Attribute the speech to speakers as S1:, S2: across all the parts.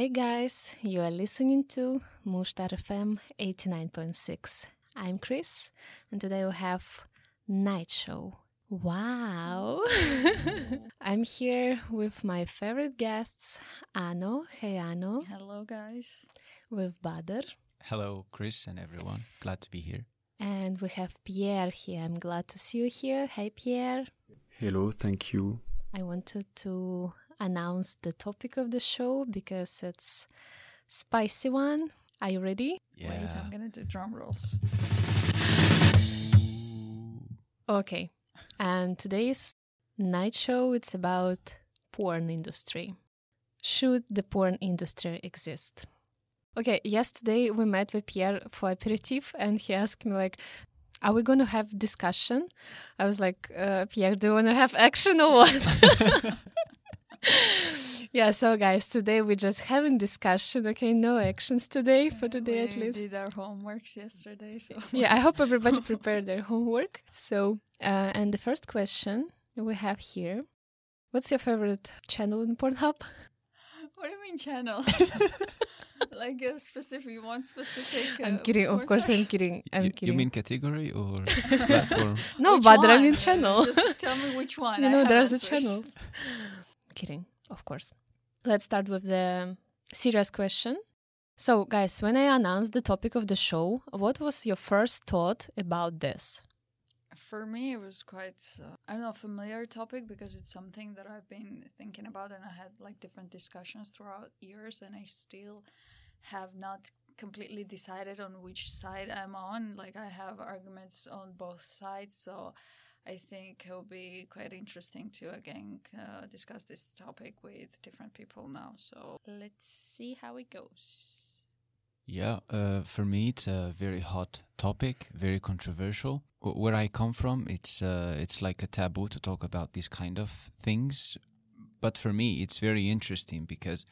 S1: Hey guys, you are listening to Mushtar FM 89.6. I'm Kris, and today we have Night Show. Wow! I'm here with my favorite guests, Ano. Hey Ano.
S2: Hello, guys.
S1: With Badr.
S3: Hello, Kris and everyone. Glad to be here.
S1: And we have Pierre here. I'm glad to see you here. Hey Pierre.
S4: Hello, thank you.
S1: I wanted to announce the topic of the show because it's spicy one. Are you ready?
S3: Yeah.
S2: Wait, I'm gonna do drum rolls.
S1: Okay. And today's night show it's about porn industry. Should the porn industry exist? Okay, yesterday we met with Pierre for aperitif and he asked me like are we going to have discussion? I was like, uh, Pierre, do you want to have action or what? yeah, so guys, today we're just having discussion. Okay, no actions today for today
S2: we
S1: at least.
S2: did our homeworks yesterday, so
S1: yeah, I hope everybody prepared their homework. So, uh, and the first question we have here What's your favorite channel in Pornhub?
S2: what do you mean channel? like a specific one specific.
S1: I'm
S2: uh,
S1: kidding, of course. I'm kidding. I'm
S3: you,
S1: kidding.
S3: you mean category or platform?
S1: no,
S2: Which
S1: but I mean channel.
S2: Just tell me which one.
S1: you
S2: I
S1: know,
S2: have
S1: there's a channel. Kidding, of course. Let's start with the serious question. So, guys, when I announced the topic of the show, what was your first thought about this?
S2: For me, it was quite, uh, I don't know, familiar topic because it's something that I've been thinking about and I had like different discussions throughout years and I still have not completely decided on which side I'm on. Like I have arguments on both sides. So I think it will be quite interesting to again uh, discuss this topic with different people now. So let's see how it goes.
S3: Yeah, uh, for me it's a very hot topic, very controversial. Where I come from, it's uh, it's like a taboo to talk about these kind of things. But for me, it's very interesting because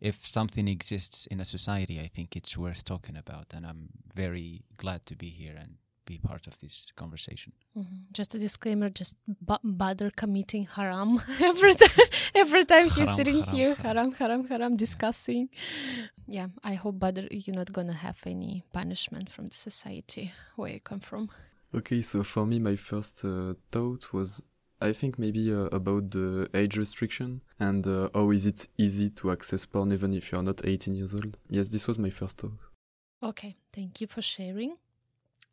S3: if something exists in a society, I think it's worth talking about, and I'm very glad to be here and be part of this conversation.
S1: Mhm. Just a disclaimer: just b- bother committing haram every time. Every time he's sitting
S3: haram,
S1: here,
S3: haram.
S1: haram, haram, haram, discussing. Yeah, I hope bother you're not gonna have any punishment from the society where you come from.
S4: Okay, so for me, my first uh, thought was I think maybe uh, about the age restriction and uh, how is it easy to access porn even if you're not 18 years old. Yes, this was my first thought.
S1: Okay, thank you for sharing.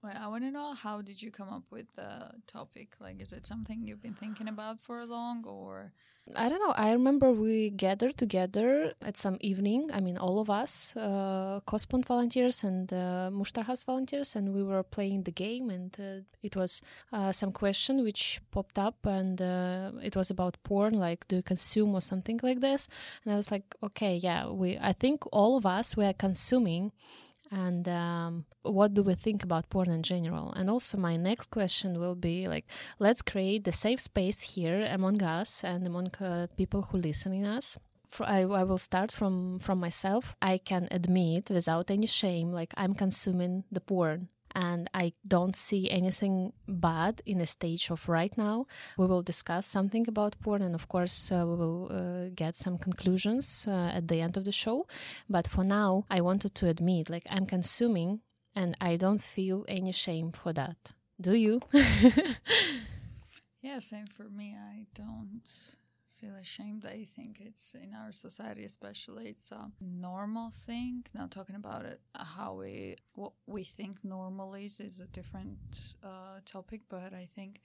S2: Well, I want to know how did you come up with the topic? Like, is it something you've been thinking about for a long, or
S1: I don't know. I remember we gathered together at some evening. I mean, all of us, uh, volunteers and uh, Mushtar volunteers, and we were playing the game. And uh, it was uh, some question which popped up, and uh, it was about porn, like do you consume or something like this. And I was like, okay, yeah, we. I think all of us we are consuming. And um, what do we think about porn in general? And also, my next question will be like, let's create the safe space here among us and among uh, people who listening us. For- I, I will start from from myself. I can admit without any shame like i'm consuming the porn and i don't see anything bad in the stage of right now. We will discuss something about porn and of course uh, we will uh, get some conclusions uh, at the end of the show. But for now i wanted to admit like i'm consuming and i don't feel any shame for that. Do you?
S2: Yeah, same for me. I don't feel ashamed. I think it's in our society, especially, it's a normal thing. Now, talking about it, how we what we think normal is is a different uh, topic, but I think.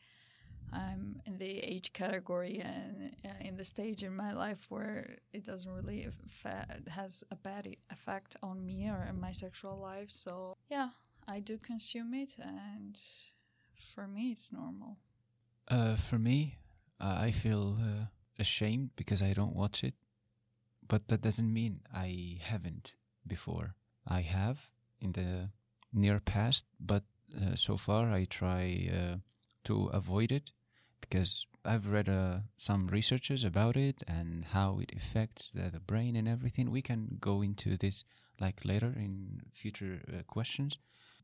S2: I'm in the age category and uh, in the stage in my life where it doesn't really affa- has a bad effect on me or in my sexual life. So yeah, I do consume it, and for me, it's normal.
S3: Uh, for me, uh, I feel uh, ashamed because I don't watch it, but that doesn't mean I haven't before. I have in the near past, but uh, so far I try uh, to avoid it because I've read uh, some researches about it and how it affects the, the brain and everything. We can go into this like later in future uh, questions,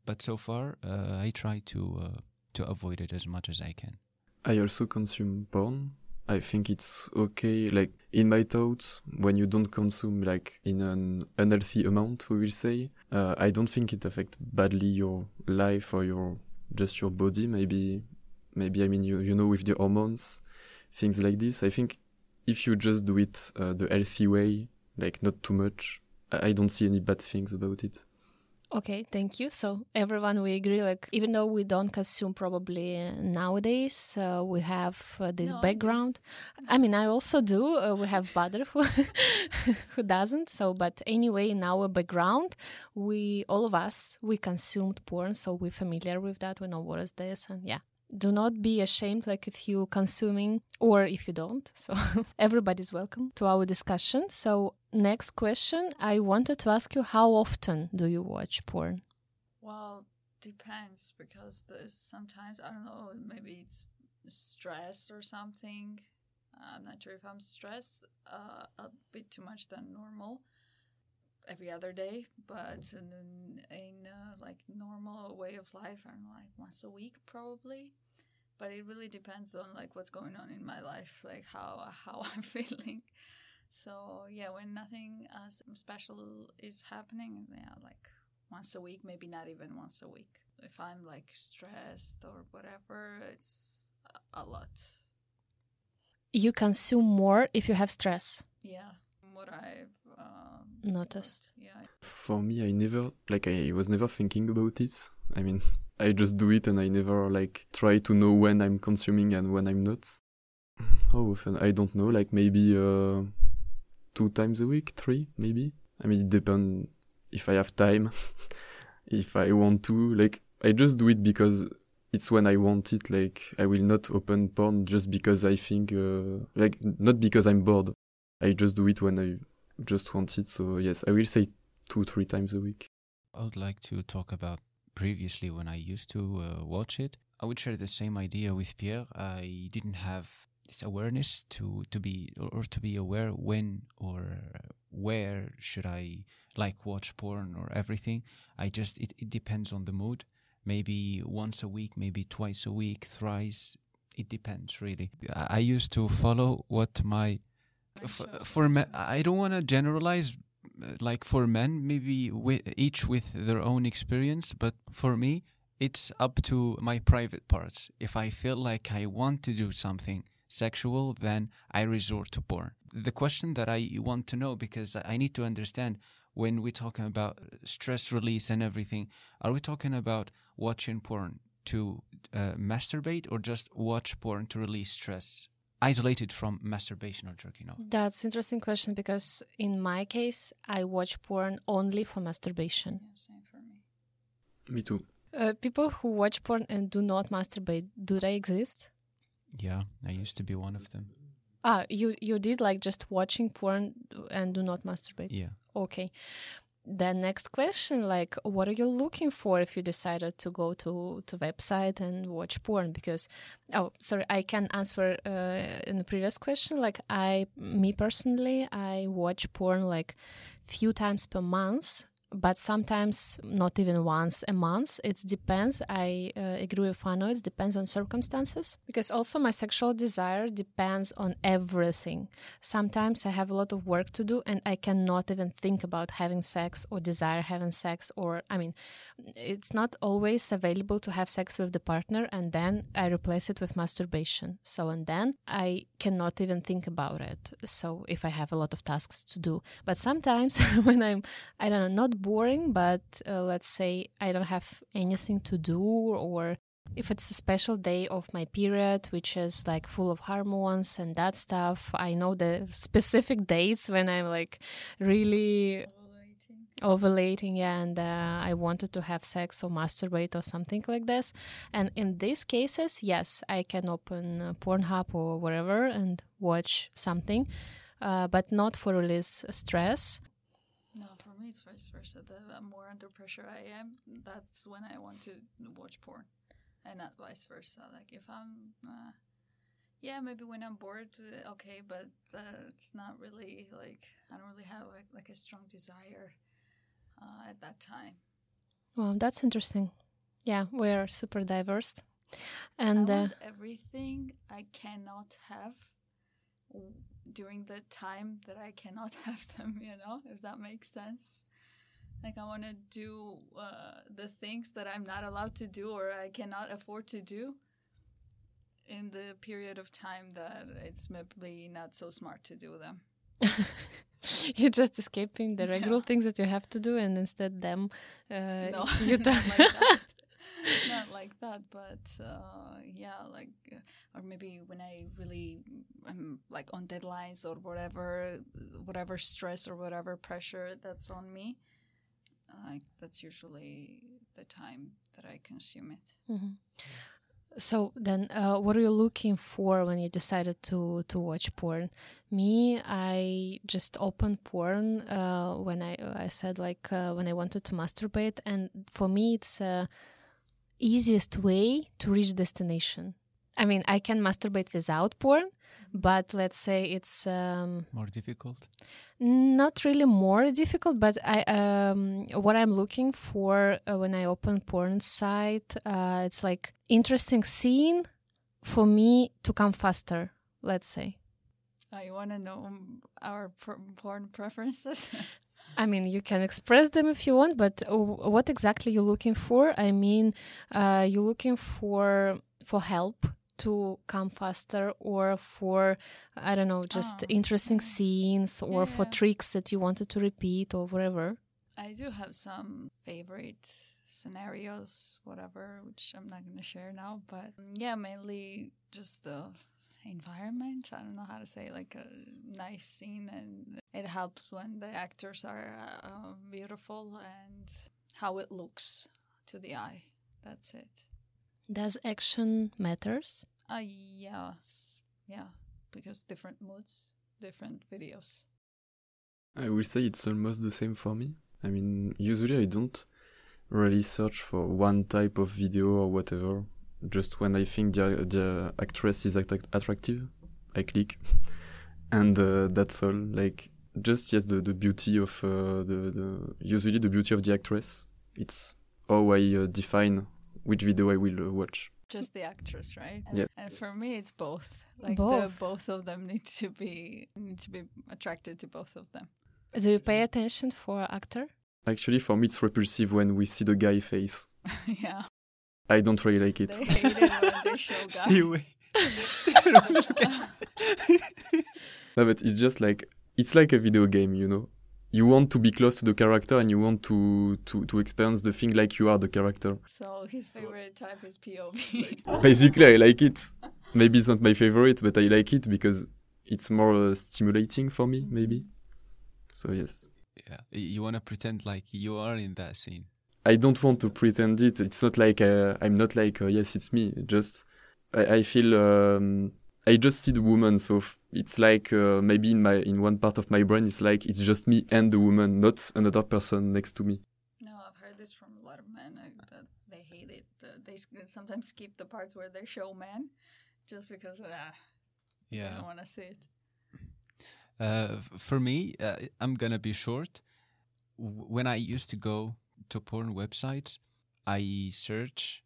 S3: but so far uh, I try to uh, to avoid it as much as I can.
S4: I also consume porn, I think it's okay. Like in my thoughts, when you don't consume like in an unhealthy amount, we will say, uh, I don't think it affects badly your life or your just your body. Maybe, maybe I mean you you know with the hormones, things like this. I think if you just do it uh, the healthy way, like not too much, I, I don't see any bad things about it.
S1: Okay, thank you. So everyone, we agree. Like even though we don't consume probably uh, nowadays, uh, we have uh, this
S2: No,
S1: background. I mean, I also do. Uh, we have Badr who who doesn't. So, but anyway, in our background, we all of us we consumed porn, so we're familiar with that. We know what is this, and yeah. Do not be ashamed, like if you consuming or if you don't. So everybody's welcome to our discussion. So next question, I wanted to ask you, how often do you watch porn?
S2: Well, depends because there's sometimes I don't know maybe it's stress or something. I'm not sure if I'm stressed uh, a bit too much than normal every other day, but in, in uh, like normal way of life, I don't like once a week probably. But it really depends on like what's going on in my life, like how how I'm feeling. So yeah, when nothing uh, special is happening, yeah, like once a week, maybe not even once a week. If I'm like stressed or whatever, it's a, a lot.
S1: You consume more if you have stress.
S2: Yeah, what I've um,
S1: Noticed.
S2: Yeah,
S4: For me, I never like I was never thinking about it. I mean, I just do it and I never like try to know when I'm consuming and when I'm not. How often? I don't know. Like maybe uh, two times a week, three maybe. I mean, it depends if I have time, if I want to. Like I just do it because it's when I want it. Like I will not open porn just because I think uh, like not because I'm bored. I just do it when I just want it. So yes, I will say two, three times a week.
S3: I would like to talk about previously when I used to uh, watch it. I would share the same idea with Pierre. I didn't have this awareness to to be or, to be aware when or where should I like watch porn or everything. I just it, it depends on the mood. Maybe once a week, maybe twice a week, thrice. It depends really. I, I used to follow what my
S2: My
S3: F- for men, I don't want to generalize. Uh, Like for men, maybe with, each with their own experience, but for me, it's up to my private parts. If I feel like I want to do something sexual, then I resort to porn. The question that I want to know, because I need to understand when we're talking about stress release and everything, are we talking about watching porn to uh, masturbate or just watch porn to release stress? Isolated from masturbation or jerking off.
S1: That's interesting question because in my case, I watch porn only for masturbation.
S2: yeah, same for me.
S4: Me too.
S1: Uh, people who watch porn and do not masturbate, do they exist?
S3: Yeah, I used to be one of them.
S1: Ah, you you did like just watching porn and do not masturbate.
S3: Yeah.
S1: Okay. The next question, like, what are you looking for if you decided to go to to website and watch porn? Because, oh, sorry, I can answer uh, in the previous question. Like, I, me personally, I watch porn like few times per month, but sometimes not even once a month. It depends. I uh, agree with Fano. It depends on circumstances because also my sexual desire depends on everything. Sometimes I have a lot of work to do and I cannot even think about having sex or desire having sex or I mean it's not always available to have sex with the partner and then I replace it with masturbation. So and then I cannot even think about it. So if I have a lot of tasks to do. But sometimes when I'm I don't know not boring but uh, let's say I don't have anything to do or if it's a special day of my period which is like full of hormones and that stuff i know the specific dates when i'm like really
S2: Ovulating.
S1: yeah, and uh, i wanted to have sex or masturbate or something like this and in these cases yes i can open uh, pornhub or wherever and watch something uh, but not for release stress
S2: it's vice versa. The more under pressure I am, that's when I want to watch porn, and not vice versa. Like if I'm, uh, yeah, maybe when I'm bored, uh, okay, but uh, it's not really like I don't really have like, like a strong desire uh, at that time.
S1: well that's interesting yeah we're super diverse and
S2: I
S1: uh,
S2: everything I cannot have during the time that I cannot have them, you know, if that makes sense. Like I want to do uh, the things that I'm not allowed to do or I cannot afford to do in the period of time that it's maybe not so smart to do them.
S1: You're just escaping the regular
S2: Yeah.
S1: things that you have to do, and instead them, uh,
S2: no,
S1: you try.
S2: like that. not like that, but uh, yeah, like uh, or maybe when I really am like on deadlines or whatever, whatever stress or whatever pressure that's on me, like that's usually the time that I consume it.
S1: Mhm. So then, uh, what are you looking for when you decided to to watch porn? Me, I just opened porn uh, when I I said like uh, when I wanted to masturbate, and for me, it's uh, easiest way to reach destination. I mean, I can masturbate without porn, but let's say it's um,
S3: More difficult.
S1: not really more difficult, but I um what I'm looking for uh, when I open porn site, uh, it's like interesting scene for me to come faster. Let's say.
S2: I want to know our pr- porn preferences.
S1: I mean, you can express them if you want, but what exactly you're looking for? I mean, uh, you're looking for for help to come faster, or for I don't know, just
S2: Ah,
S1: interesting
S2: yeah.
S1: scenes, or
S2: Yeah,
S1: for
S2: yeah.
S1: tricks that you wanted to repeat, or whatever.
S2: I do have some favorite scenarios, whatever, which I'm not going to share now. But mm, yeah, mainly just the environment. I don't know how to say, like a nice scene, and it helps when the actors are uh, beautiful and how it looks to the eye. That's it.
S1: Does action matters?
S2: Uh, yes, yeah, because different moods, different videos.
S4: I will say it's almost the same for me. I mean, usually I don't really search for one type of video or whatever. Just when I think the, the actress is attract- attractive, I click. and uh, that's all. Like, just, yes, the, the beauty of uh, the, the, usually the beauty of the actress. It's how I uh, define which video I will uh, watch.
S2: Just the actress, right?
S4: Yeah.
S2: And for me, it's both. Like
S1: Both.
S2: the both of them need to be need to be attracted to both of them.
S1: Do you pay attention for actor?
S4: Actually, for me, it's repulsive when we see the guy face.
S2: yeah,
S4: I don't really like it.
S2: they hate it when they show.
S3: Stay away. Stay away. Look at you.
S4: No, but it's just like it's like a video game, you know. You want to be close to the character and you want to to to experience the thing like you are the character.
S2: So his favorite type is POV.
S4: Basically, I like it. Maybe it's not my favorite, but I like it because it's more uh, stimulating for me, maybe. So yes,
S3: Yeah, you want to pretend like you are in that scene.
S4: I don't want to pretend it. It's not like uh, I'm not like uh, yes, it's me. Just I, I feel um, I just see the woman, so f- it's like uh, maybe in my in one part of my brain, it's like it's just me and the woman, not another person next to me.
S2: no, I've heard this from a lot of men uh, that they hate it. Uh, they s- sometimes skip the parts where they show men, just because ah, they
S3: Yeah.
S2: don't want to see it.
S3: Uh, f- for me, uh, I'm gonna be short. W- When I used to go to porn websites, I search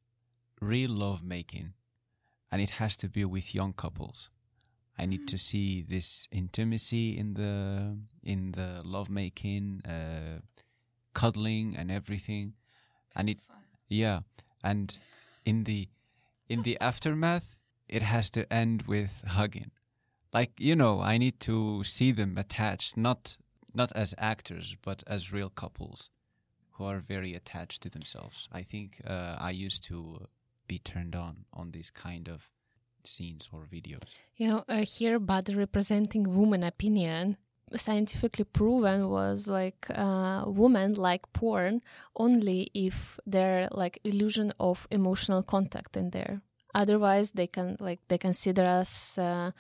S3: real love making, and it has to be with young couples. I need to see this intimacy in the in the love making, uh, cuddling, and everything, and it
S2: Fun.
S3: yeah, and in the in the aftermath, it has to end with hugging. Like you know, I need to see them attached, not not as actors, but as real couples who are very attached to themselves. I think uh, I used to be turned on on these kind of scenes or videos.
S1: You know, uh, here body representing woman opinion scientifically proven was like uh, women like porn only if there like illusion of emotional contact in there. Otherwise, they can like they consider us uh,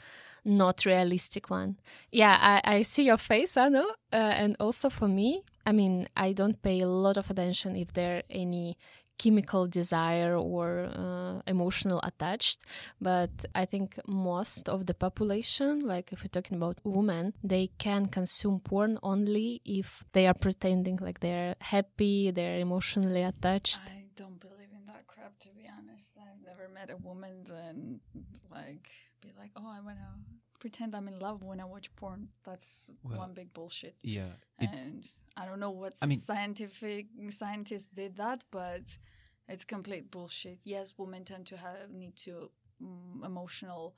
S1: not realistic one. Yeah, I, I see your face, I know, uh, and also for me, I mean, I don't pay a lot of attention if there any chemical desire or uh, emotional attached but i think most of the population like if we're talking about women they can consume porn only if they are pretending like they're happy they're emotionally attached
S2: I don't believe in that crap, to be honest. I've never met a woman and like be like, oh, I want to pretend I'm in love when I watch porn. That's
S3: Well,
S2: one big bullshit.
S3: Yeah. It,
S2: and I don't know what
S3: I mean-
S2: scientific scientists did that, but it's complete bullshit. Yes, women tend to have need to mm, emotional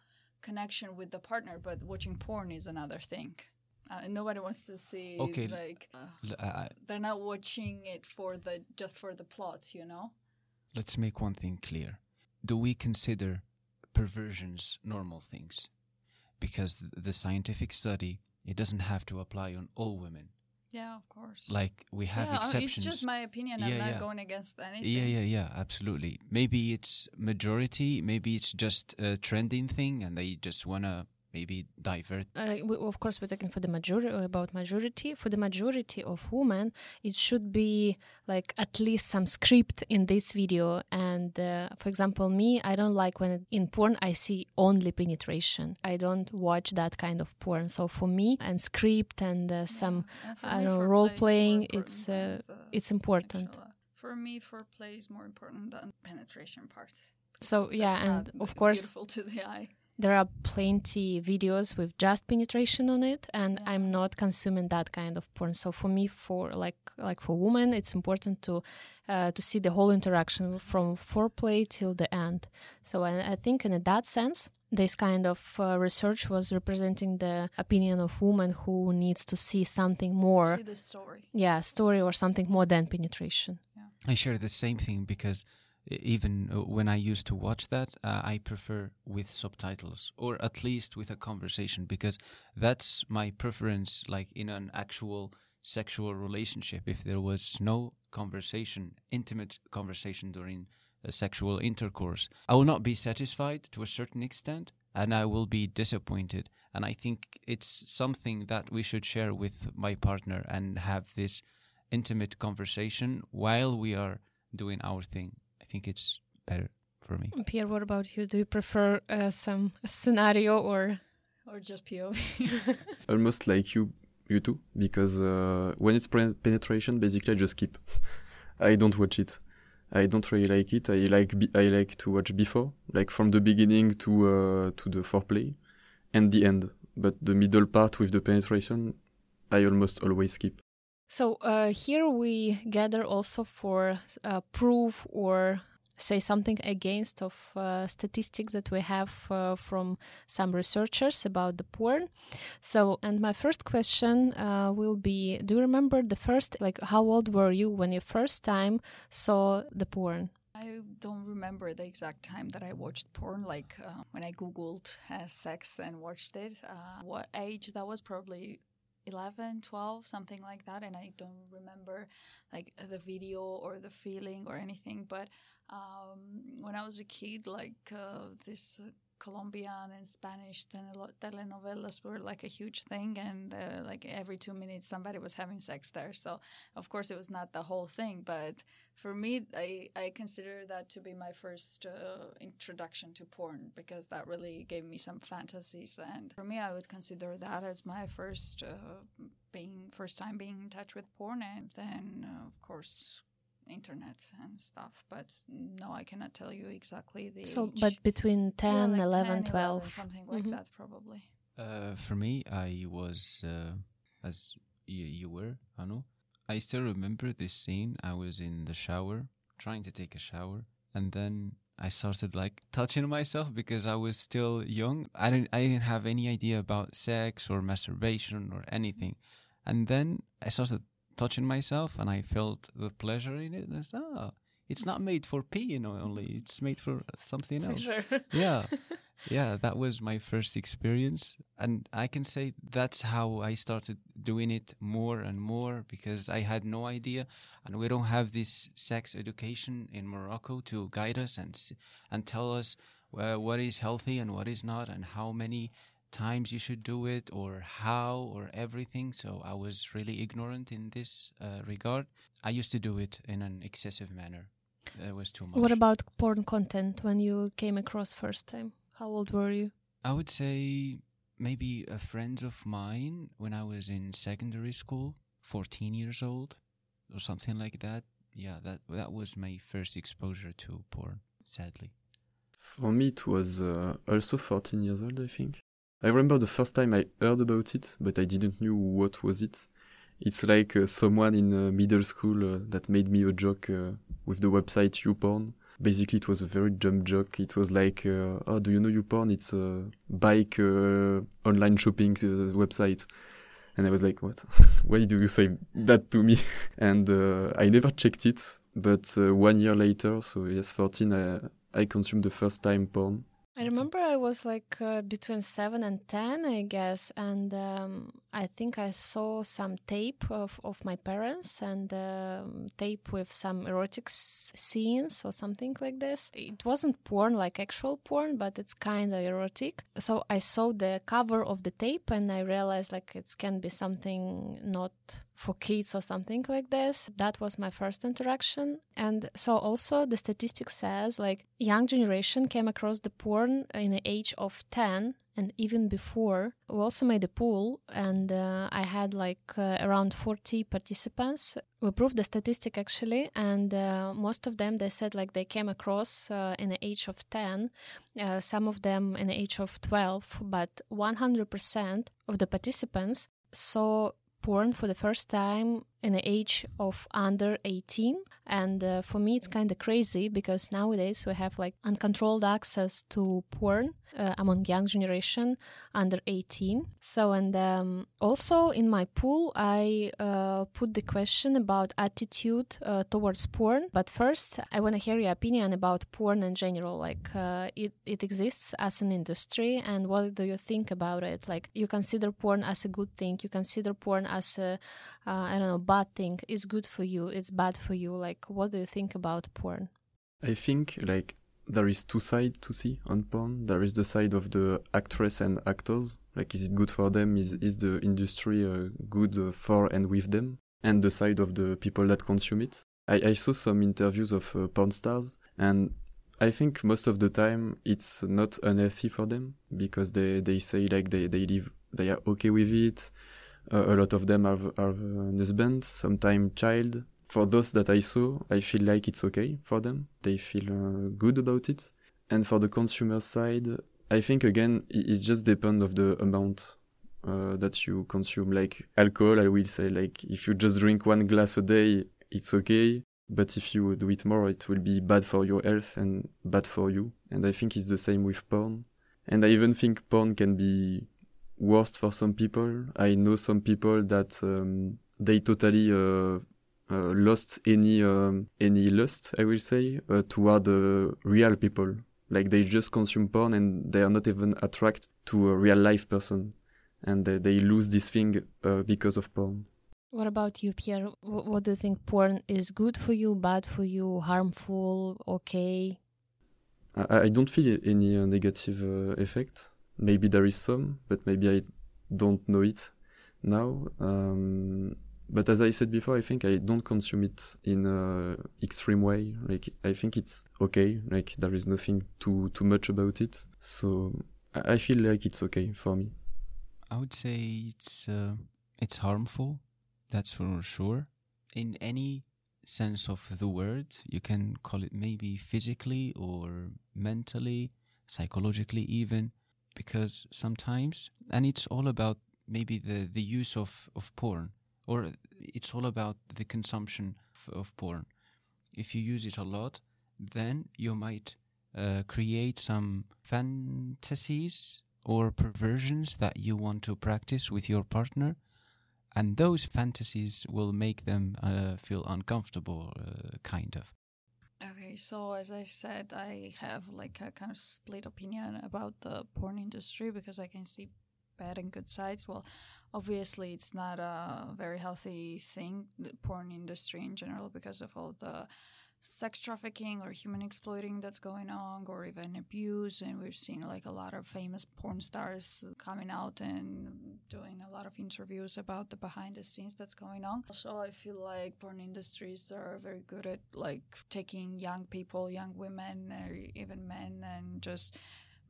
S2: connection with the partner, but watching porn is another thing. Uh, nobody wants to see
S3: Okay.
S2: like uh,
S3: I-
S2: they're not watching it for the just for the plot, you know.
S3: let's make one thing clear. Do we consider perversions normal things? Because the scientific study, it doesn't have to apply on all women.
S2: Yeah, of course.
S3: Like we have
S2: yeah,
S3: exceptions.
S2: it's just my opinion.
S3: Yeah,
S2: I'm not
S3: yeah.
S2: going against anything.
S3: yeah, yeah, yeah, absolutely. Maybe it's majority, maybe it's just a trending thing and they just want to maybe divert.
S1: uh, we, of course we're talking for the majority about majority. For the majority of women it should be like at least some script in this video. And uh, for example me i don't like when in porn i see only penetration. I don't watch that kind of porn. So for me and script and uh, some
S2: Yeah,
S1: I don't know, role playing, it's, uh, it's important.
S2: actual, uh, For me, foreplay is more important than penetration part.
S1: so yeah
S2: That's
S1: and of course
S2: beautiful to the eye.
S1: There are plenty videos with just penetration on it and
S2: Yeah.
S1: i'm not consuming that kind of porn so for me for like like for women it's important to uh, to see the whole interaction from foreplay till the end so i, I think in that sense this kind of uh, research was representing the opinion of women who needs to see something more
S2: See the story.
S1: yeah story or something more than penetration
S3: I share the same thing because even uh, when I used to watch that, uh, I prefer with subtitles or at least with a conversation because that's my preference. Like in an actual sexual relationship, if there was no conversation, intimate conversation during a sexual intercourse, I will not be satisfied to a certain extent and I will be disappointed. And I think it's something that we should share with my partner and have this intimate conversation while we are doing our thing. I think it's better for me.
S1: pierre what about you do you prefer uh, some scenario or
S2: Or just POV.
S4: Almost like you, you too, because uh, when it's pre- penetration, basically I just skip. I don't watch it. I don't really like it. I like be- I like to watch before, like from the beginning to uh, to the foreplay, and the end. But the middle part with the penetration, I almost always skip.
S1: So uh, here we gather also for uh, proof or say something against of uh, statistics that we have uh, from some researchers about the porn. So, and my first question uh, will be: Do you remember the first, like, how old were you when you first time saw the porn?
S2: I don't remember the exact time that I watched porn, like uh, when I Googled uh, sex and watched it. Uh, what age that was? Probably 11, 12, something like that. And I don't remember like the video or the feeling or anything. But um, when I was a kid, like uh, this uh, Colombian and Spanish tele- telenovelas were like a huge thing. And uh, like every two minutes, somebody was having sex there. So, of course, it was not the whole thing. But for me, I, I consider that to be my first uh, introduction to porn because that really gave me some fantasies. And for me, I would consider that as my first uh, being first time being in touch with porn, and then of course internet and stuff. But no, I cannot tell you exactly the
S1: So,
S2: age.
S1: but between 10,
S2: Yeah, like
S1: 11,
S2: 10,
S1: 12.
S2: something like
S1: Mhm.
S2: that, probably.
S3: Uh, for me, I was, uh, as you, you were, Ano, I still remember this scene. I was in the shower, trying to take a shower, and then I started like touching myself because I was still young. I didn't, I didn't have any idea about sex or masturbation or anything. And then I started touching myself, and I felt the pleasure in it. And I said, "Oh, it's not made for peeing only; it's made for something else." Yeah yeah that was my first experience and i can say that's how i started doing it more and more because i had no idea and we don't have this sex education in morocco to guide us and and tell us uh, what is healthy and what is not and how many times you should do it or how or everything so i was really ignorant in this uh, regard i used to do it in an excessive manner it was too much
S1: What about porn content when you came across first time? How old were you?
S3: I would say maybe a friend of mine when I was in secondary school, 14 years old or something like that. Yeah, that that was my first exposure to porn, sadly.
S4: For me, it was uh, also 14 years old, I think. I remember the first time I heard about it, but I didn't know what was it. It's like uh, someone in uh, middle school uh, that made me a joke uh, with the website YouPorn. Basically, it was a very dumb joke. It was like, uh, "Oh, do you know YouPorn? It's a bike uh, online shopping website." And I was like, "What? Why do you say that to me?" and I never checked it. But one year later, so yes, 14, I, I consumed the first time porn.
S1: I remember I was like uh, between seven and ten, I guess, and um, I think I saw some tape of, of my parents and um, tape with some erotic scenes or something like this. It wasn't porn like actual porn, but it's kind of erotic. So I saw the cover of the tape and I realized like it can be something not for kids or something like this. That was my first interaction. And so also the statistics says like young generation came across the porn in the age of 10 and even before we also made a pool and uh, i had like uh, around 40 participants. We proved the statistic actually and uh, most of them they said like they came across uh, in the age of 10 uh, some of them in the age of 12 but 100% of the participants saw porn for the first time in the age of under 18 and uh, for me it's kind of crazy because nowadays we have like uncontrolled access to porn uh, among young generation under 18 so and um, also in my pool i uh, put the question about attitude uh, towards porn. But first i want to hear your opinion about porn in general. Like uh, it, it exists as an industry and what do you think about it? Like you consider porn as a good thing. You consider porn as a uh, i don't know bad thing it's good for you it's bad for you like what do you think about porn
S4: i think like there is two sides to see on porn. There is the side of the actress and actors, like is it good for them? Is is the industry uh, good uh, for and with them? And the side of the people that consume it. I, I saw some interviews of uh, porn stars, and I think most of the time it's not unhealthy for them because they, they say like they, they live they are okay with it. A lot of them have, have an husband, sometimes child, for those that I saw, I feel like it's okay for them. They feel uh, good about it. And for the consumer side, I think again, it just depends of the amount uh, that you consume. Like alcohol, I will say like if you just drink one glass a day, it's okay. But if you do it more, it will be bad for your health and bad for you. And I think it's the same with porn. And I even think porn can be worst for some people. I know some people that um, they totally uh, uh, lost any um, any lust, I will say, uh, toward real people. Like they just consume porn and they are not even attracted to a real life person, and they, they lose this thing uh, because of porn.
S1: What about you, Pierre? what do you think? Porn is good for you, bad for you, harmful, okay?
S4: I, I don't feel any uh, negative uh, effect. Maybe there is some, but maybe I don't know it now. Um, but as I said before, I think I don't consume it in a extreme way. Like I think it's okay. Like there is nothing too too much about it. So I feel like it's okay for me.
S3: I would say it's uh, it's harmful. That's for sure. In any sense of the word, you can call it maybe physically or mentally, psychologically even, because sometimes, and it's all about maybe the the use of of porn or it's all about the consumption of porn. If you use it a lot, then you might uh, create some fantasies or perversions that you want to practice with your partner, and those fantasies will make them uh, feel uncomfortable, uh, kind of.
S2: Okay, so as I said, I have like a kind of split opinion about the porn industry because I can see bad and good sides. Well, obviously it's not a very healthy thing the porn industry in general because of all the sex trafficking or human exploiting that's going on or even abuse and we've seen like a lot of famous porn stars coming out and doing a lot of interviews about the behind the scenes that's going on. Also i feel like porn industries are very good at like taking young people young women or even men and just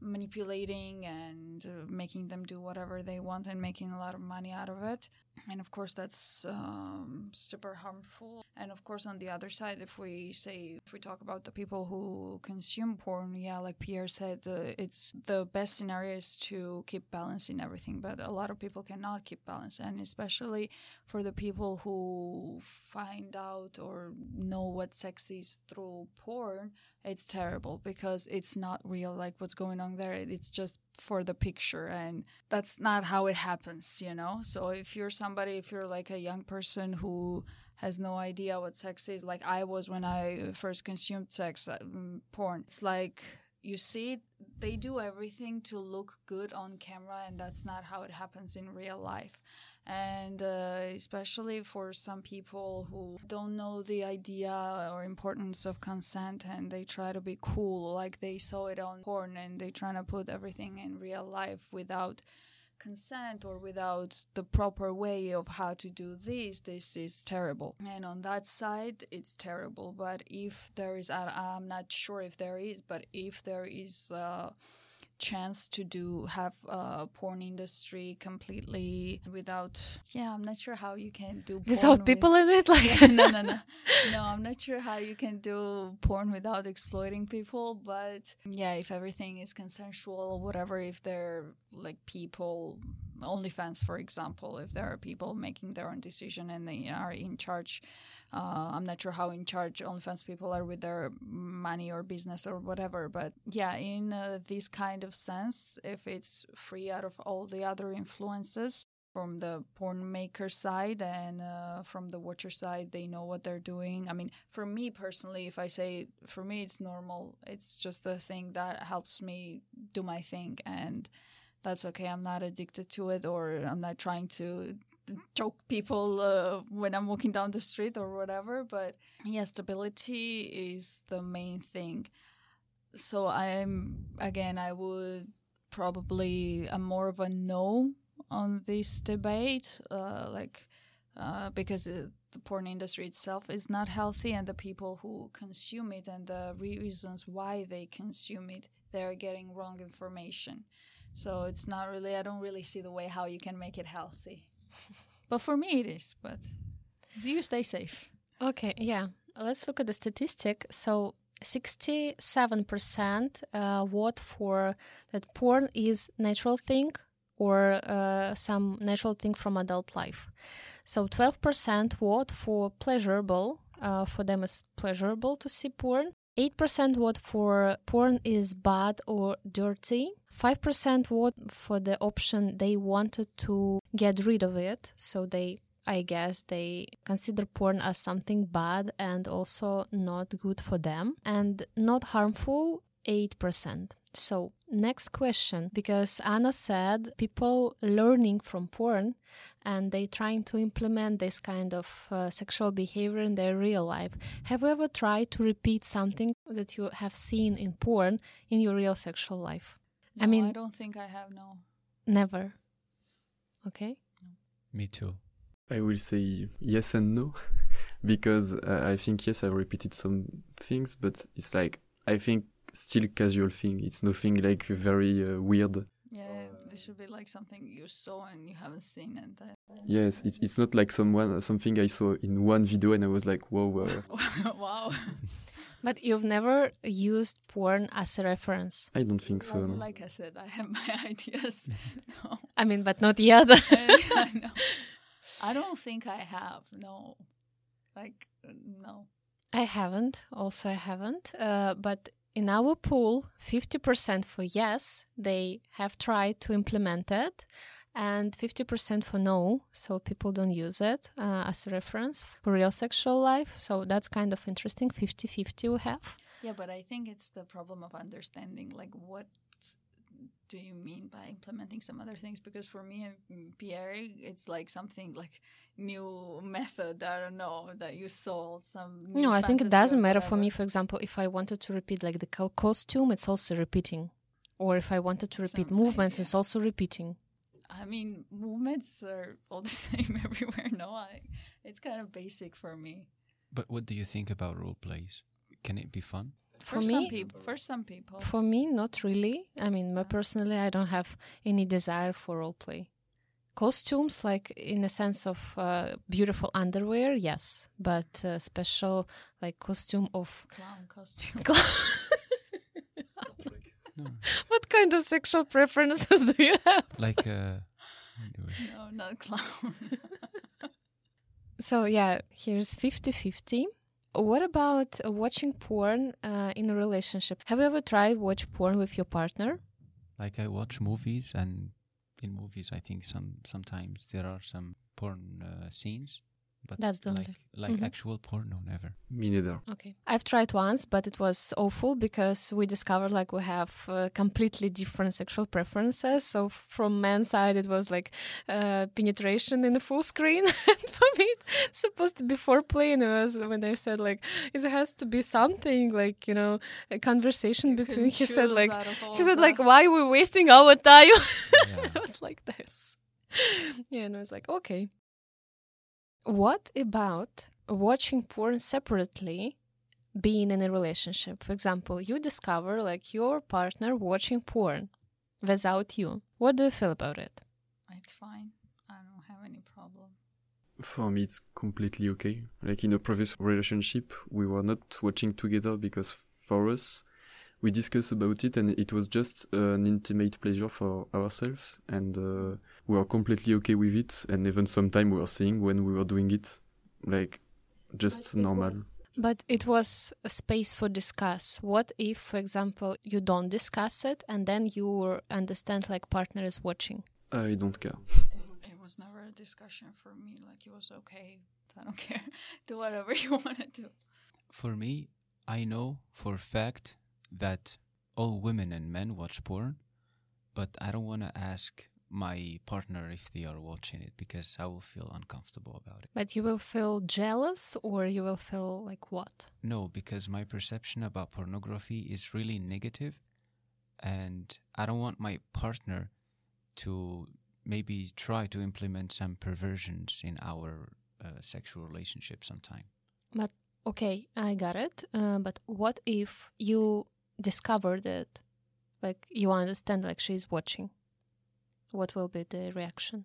S2: manipulating and uh, making them do whatever they want and making a lot of money out of it. And of course, that's um, super harmful. And of course, on the other side, if we say, if we talk about the people who consume porn, yeah, like Pierre said, uh, it's the best scenario is to keep balance in everything. But a lot of people cannot keep balance. And especially for the people who find out or know what sex is through porn, it's terrible because it's not real like what's going on there. It's just for the picture and that's not how it happens you know? So if you're somebody if you're like a young person who has no idea what sex is like i was when i first consumed sex um, porn. It's like you see they do everything to look good on camera and that's not how it happens in real life and uh, especially for some people who don't know the idea or importance of consent and they try to be cool like they saw it on porn and they trying to put everything in real life without consent or without the proper way of how to do this this is terrible. And on that side it's terrible. But if there is i'm not sure if there is but if there is uh, chance to do have a porn industry completely without yeah i'm not sure how you can do
S1: without people
S2: with,
S1: in it like
S2: yeah, no no no. No i'm not sure how you can do porn without exploiting people but yeah if everything is consensual or whatever if they're like people OnlyFans, for example, if there are people making their own decision and they are in charge uh, I'm not sure how in charge OnlyFans people are with their money or business or whatever, but yeah, in uh, this kind of sense, if it's free out of all the other influences from the porn maker side and uh, from the watcher side, they know what they're doing. I mean, for me personally, if I say for me, it's normal. It's just a thing that helps me do my thing and that's okay. I'm not addicted to it or I'm not trying to choke people uh, when I'm walking down the street or whatever. But yeah, stability is the main thing. So I'm again, I would probably I'm more of a no on this debate, uh, like uh, because it, the porn industry itself is not healthy, and the people who consume it and the reasons why they consume it, they're getting wrong information. So it's not really. I don't really see the way how you can make it healthy but for me, it is. But you stay safe.
S1: Okay, yeah. Let's look at the statistic. So 67% uh, vote for that porn is natural thing or uh, some natural thing from adult life. So 12% vote for pleasurable. Uh, for them, it's pleasurable to see porn. 8% vote for porn is bad or dirty. 5% vote for the option they wanted to get rid of it. So they, I guess, they consider porn as something bad and also not good for them and not harmful. 8%. So, next question because Anna said people learning from porn and they trying to implement this kind of uh, sexual behavior in their real life. Have you ever tried to repeat something that you have seen in porn in your real sexual life?
S2: No, I mean, I don't think I have no.
S1: Never. Okay.
S3: No. Me too.
S4: I will say yes and no because uh, I think yes, I repeated some things, but it's like I think still casual thing. It's nothing like very uh, weird.
S2: Yeah, this should be like something you saw and you haven't seen it.
S4: Yes, it's it's not like someone something I saw in one video and I was like, whoa.
S2: Uh. wow.
S1: But you've never used porn as a reference.
S4: I don't think so.
S2: No. Like I said, I have my ideas. No.
S1: I mean, but not yet.
S2: I, no. I don't think I have. No. Like, no.
S1: I haven't. Also, I haven't. Uh, but in our pool, 50% for yes, they have tried to implement it and 50% for no, so people don't use it uh, as a reference for real sexual life. So that's kind of interesting. 50 50 we have.
S2: Yeah, but I think it's the problem of understanding like what do you mean by implementing some other things? Because for me and Pierre, it's like something like new method. I don't know that you saw some.
S1: no, I think it doesn't matter for me. For example, if I wanted to repeat like the costume, it's also repeating, or if I wanted to repeat Something, movements, yeah. it's also repeating.
S2: I mean, movements are all the same everywhere. No, I, it's kind of basic for me.
S3: But what do you think about role plays? Can it be fun?
S2: For,
S1: For
S2: some
S1: me-
S2: people, for some people,
S1: For me, not really. I mean,
S2: Yeah.
S1: personally, I don't have any desire for role play. Costumes, like in the sense of uh, beautiful underwear, yes, but uh, special like costume of
S2: clown costume.
S3: No,
S1: what kind of sexual preferences do you have?
S3: like uh, anyway.
S2: no, not clown.
S1: So yeah, here's 50-50. What about uh, watching porn uh, in a relationship? Have you ever tried watch porn with your partner?
S3: like I watch movies, and in movies, I think some sometimes there are some porn uh, scenes, but
S1: That's the
S3: like
S1: only-
S3: like
S1: Mhm.
S3: actual porn, no, never.
S4: Me neither.
S1: Okay. I've tried once, but it was awful because we discovered like we have uh, completely different sexual preferences. So from man's side, it was like uh, penetration in the full screen. and for me, it's supposed to be foreplay. And it was when i said like it has to be something like, you know, a conversation
S2: You
S1: between, he said like,
S2: out of all
S1: he said
S2: the-
S1: like, why are we wasting our time?
S3: Yeah.
S1: it was like this. Yeah, and I was like, okay. What about watching porn separately, being in a relationship? For example, you discover like your partner watching porn without you. What do you feel about it?
S2: It's fine. I don't have any problem.
S4: For me, it's completely okay. Like in a previous relationship, we were not watching together because for us, we discussed about it and it was just an intimate pleasure for ourselves and uh, we were completely okay with it. And even sometime we were saying when we were doing it, like just normal.
S1: But it was a space for discuss. What if, for example, you don't discuss it and then you understand like partner is watching?
S4: I don't care.
S2: It was never a discussion for me. Like it was okay. I don't care. do whatever you want to do.
S3: For me, I know for a fact that all women and men watch porn, but I don't want to ask my partner if they are watching it because I will feel uncomfortable about it.
S1: But you will feel jealous or you will feel like what?
S3: No, because my perception about pornography is really negative, and I don't want my partner to maybe try to implement some perversions in our uh, sexual relationship sometime.
S1: But okay, I got it. Uh, but what if you discovered it? Like you understand, like she's watching. What will be the reaction?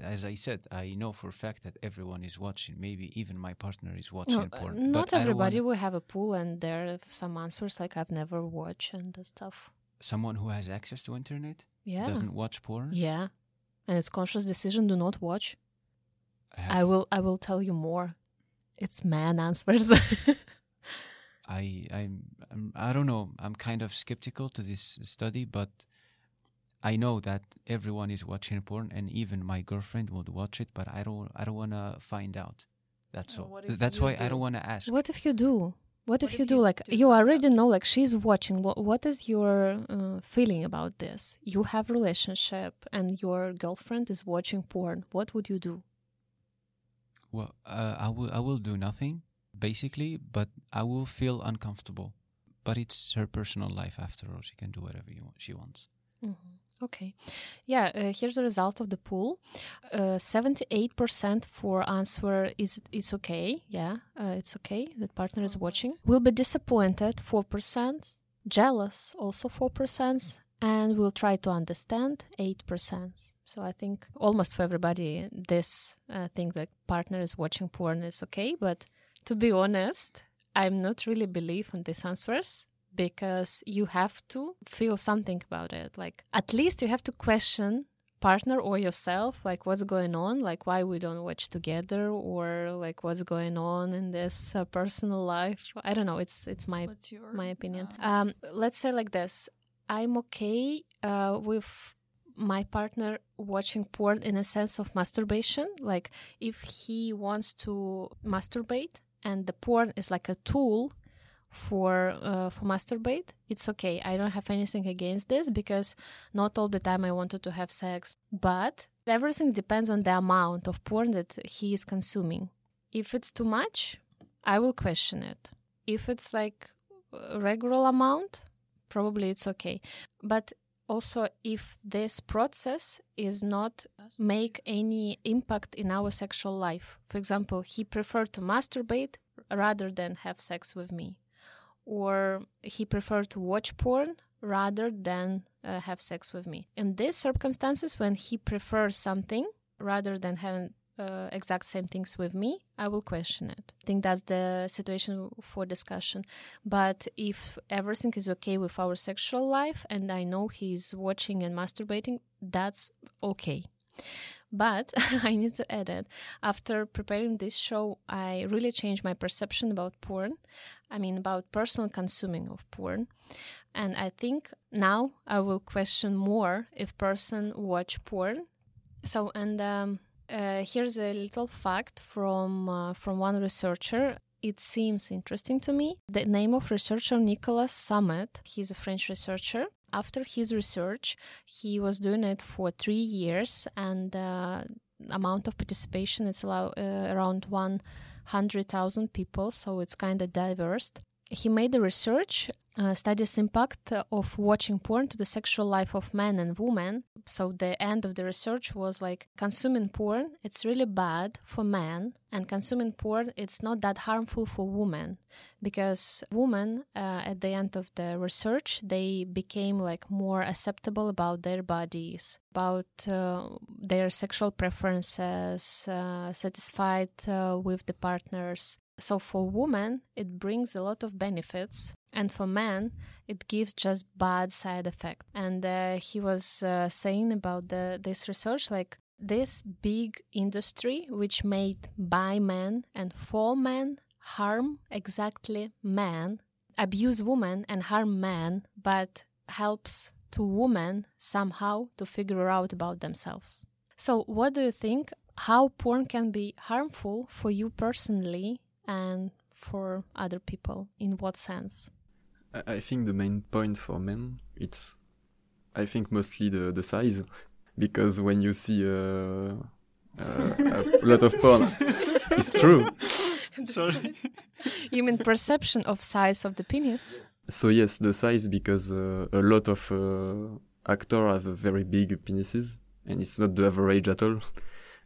S3: As I said, I know for a fact that everyone is watching. Maybe even my partner is watching
S1: No, uh,
S3: porn.
S1: not everybody will have a pool, and there are some answers like I've never watched and the stuff.
S3: Someone who has access to internet
S1: Yeah,
S3: doesn't watch porn.
S1: yeah, and it's conscious decision. Do not watch.
S3: I,
S1: I will. I will tell you more. It's man answers.
S3: I I'm, I'm I don't know. I'm kind of skeptical to this study, but I know that everyone is watching porn, and even my girlfriend would watch it. But I don't I don't want to find out. That's
S2: Uh,
S3: all.
S2: what
S3: That's
S2: you
S3: why I
S2: do?
S3: don't want to ask.
S1: what if you do? What if
S2: What
S1: you
S2: if
S1: do?
S2: you
S1: Like
S2: do
S1: you already
S2: out?
S1: know, like she's watching. What What is your uh, feeling about this? You have relationship, and your girlfriend is watching porn. What would you do?
S3: Well, uh, I will I will do nothing basically, but I will feel uncomfortable. But it's her personal life after all. She can do whatever you she wants.
S1: hmm Okay. Yeah, uh, here's the result of the poll. Uh, 78% for answer is is okay. Yeah, uh, it's okay. The partner is watching. Will be disappointed 4%. Jealous also 4%. And will try to understand 8%. So I think almost for everybody, this uh, thing that partner is watching porn is okay. But to be honest, I'm not really believe in these answers because you have to feel something about it. Like at least you have to question partner or yourself, like what's going on, like why we don't watch together, or like what's going on in this uh, personal life. I don't know. It's it's my
S2: your
S1: my opinion.
S2: um,
S1: Um, let's say like this: I'm okay uh, with my partner watching porn in a sense of masturbation. Like if he wants to masturbate and the porn is like a tool for uh, for masturbate, it's okay. I don't have anything against this because not all the time I wanted to have sex, but everything depends on the amount of porn that he is consuming. If it's too much, I will question it. If it's like regular amount, probably it's okay. But also if this process is not make any impact in our sexual life. For example, he preferred to masturbate rather than have sex with me. Or he preferred to watch porn rather than uh, have sex with me. In these circumstances, when he prefers something rather than having uh, exact same things with me, I will question it. I think that's the situation for discussion. But if everything is okay with our sexual life and I know he's watching and masturbating, that's okay. But I need to add it. After preparing this show, I really changed my perception about porn. I mean, about personal consuming of porn. And I think now I will question more if person watch porn. So, and um, uh, here's a little fact from uh, from one researcher. It seems interesting to me. The name of researcher Nicolas Sammet. He's a French researcher. After his research, he was doing it for three years, and uh, amount of participation is uh, around one hundred thousand people. So it's kind of diverse. He made the research uh, studies impact of watching porn to the sexual life of men and women. So the end of the research was like consuming porn, it's really bad for men, and consuming porn, it's not that harmful for women, because women uh, at the end of the research they became like more acceptable about their bodies, about uh, their sexual preferences, uh, satisfied uh, with the partners. So for women, it brings a lot of benefits and for men it gives just bad side effect. And uh, he was uh, saying about the this research like this big industry which made by men and for men harm exactly men abuse women and harm men but helps to women somehow to figure out about themselves. So what do you think? How porn can be harmful for you personally and for other people in what sense
S4: I think the main point for men, it's, I think mostly the, the size, because when you see uh, uh, a lot of porn, it's true.
S3: Sorry.
S1: you mean perception of size of the penis?
S4: So yes, the size because uh, a lot of uh, actors have very big penises, and it's not the average at all.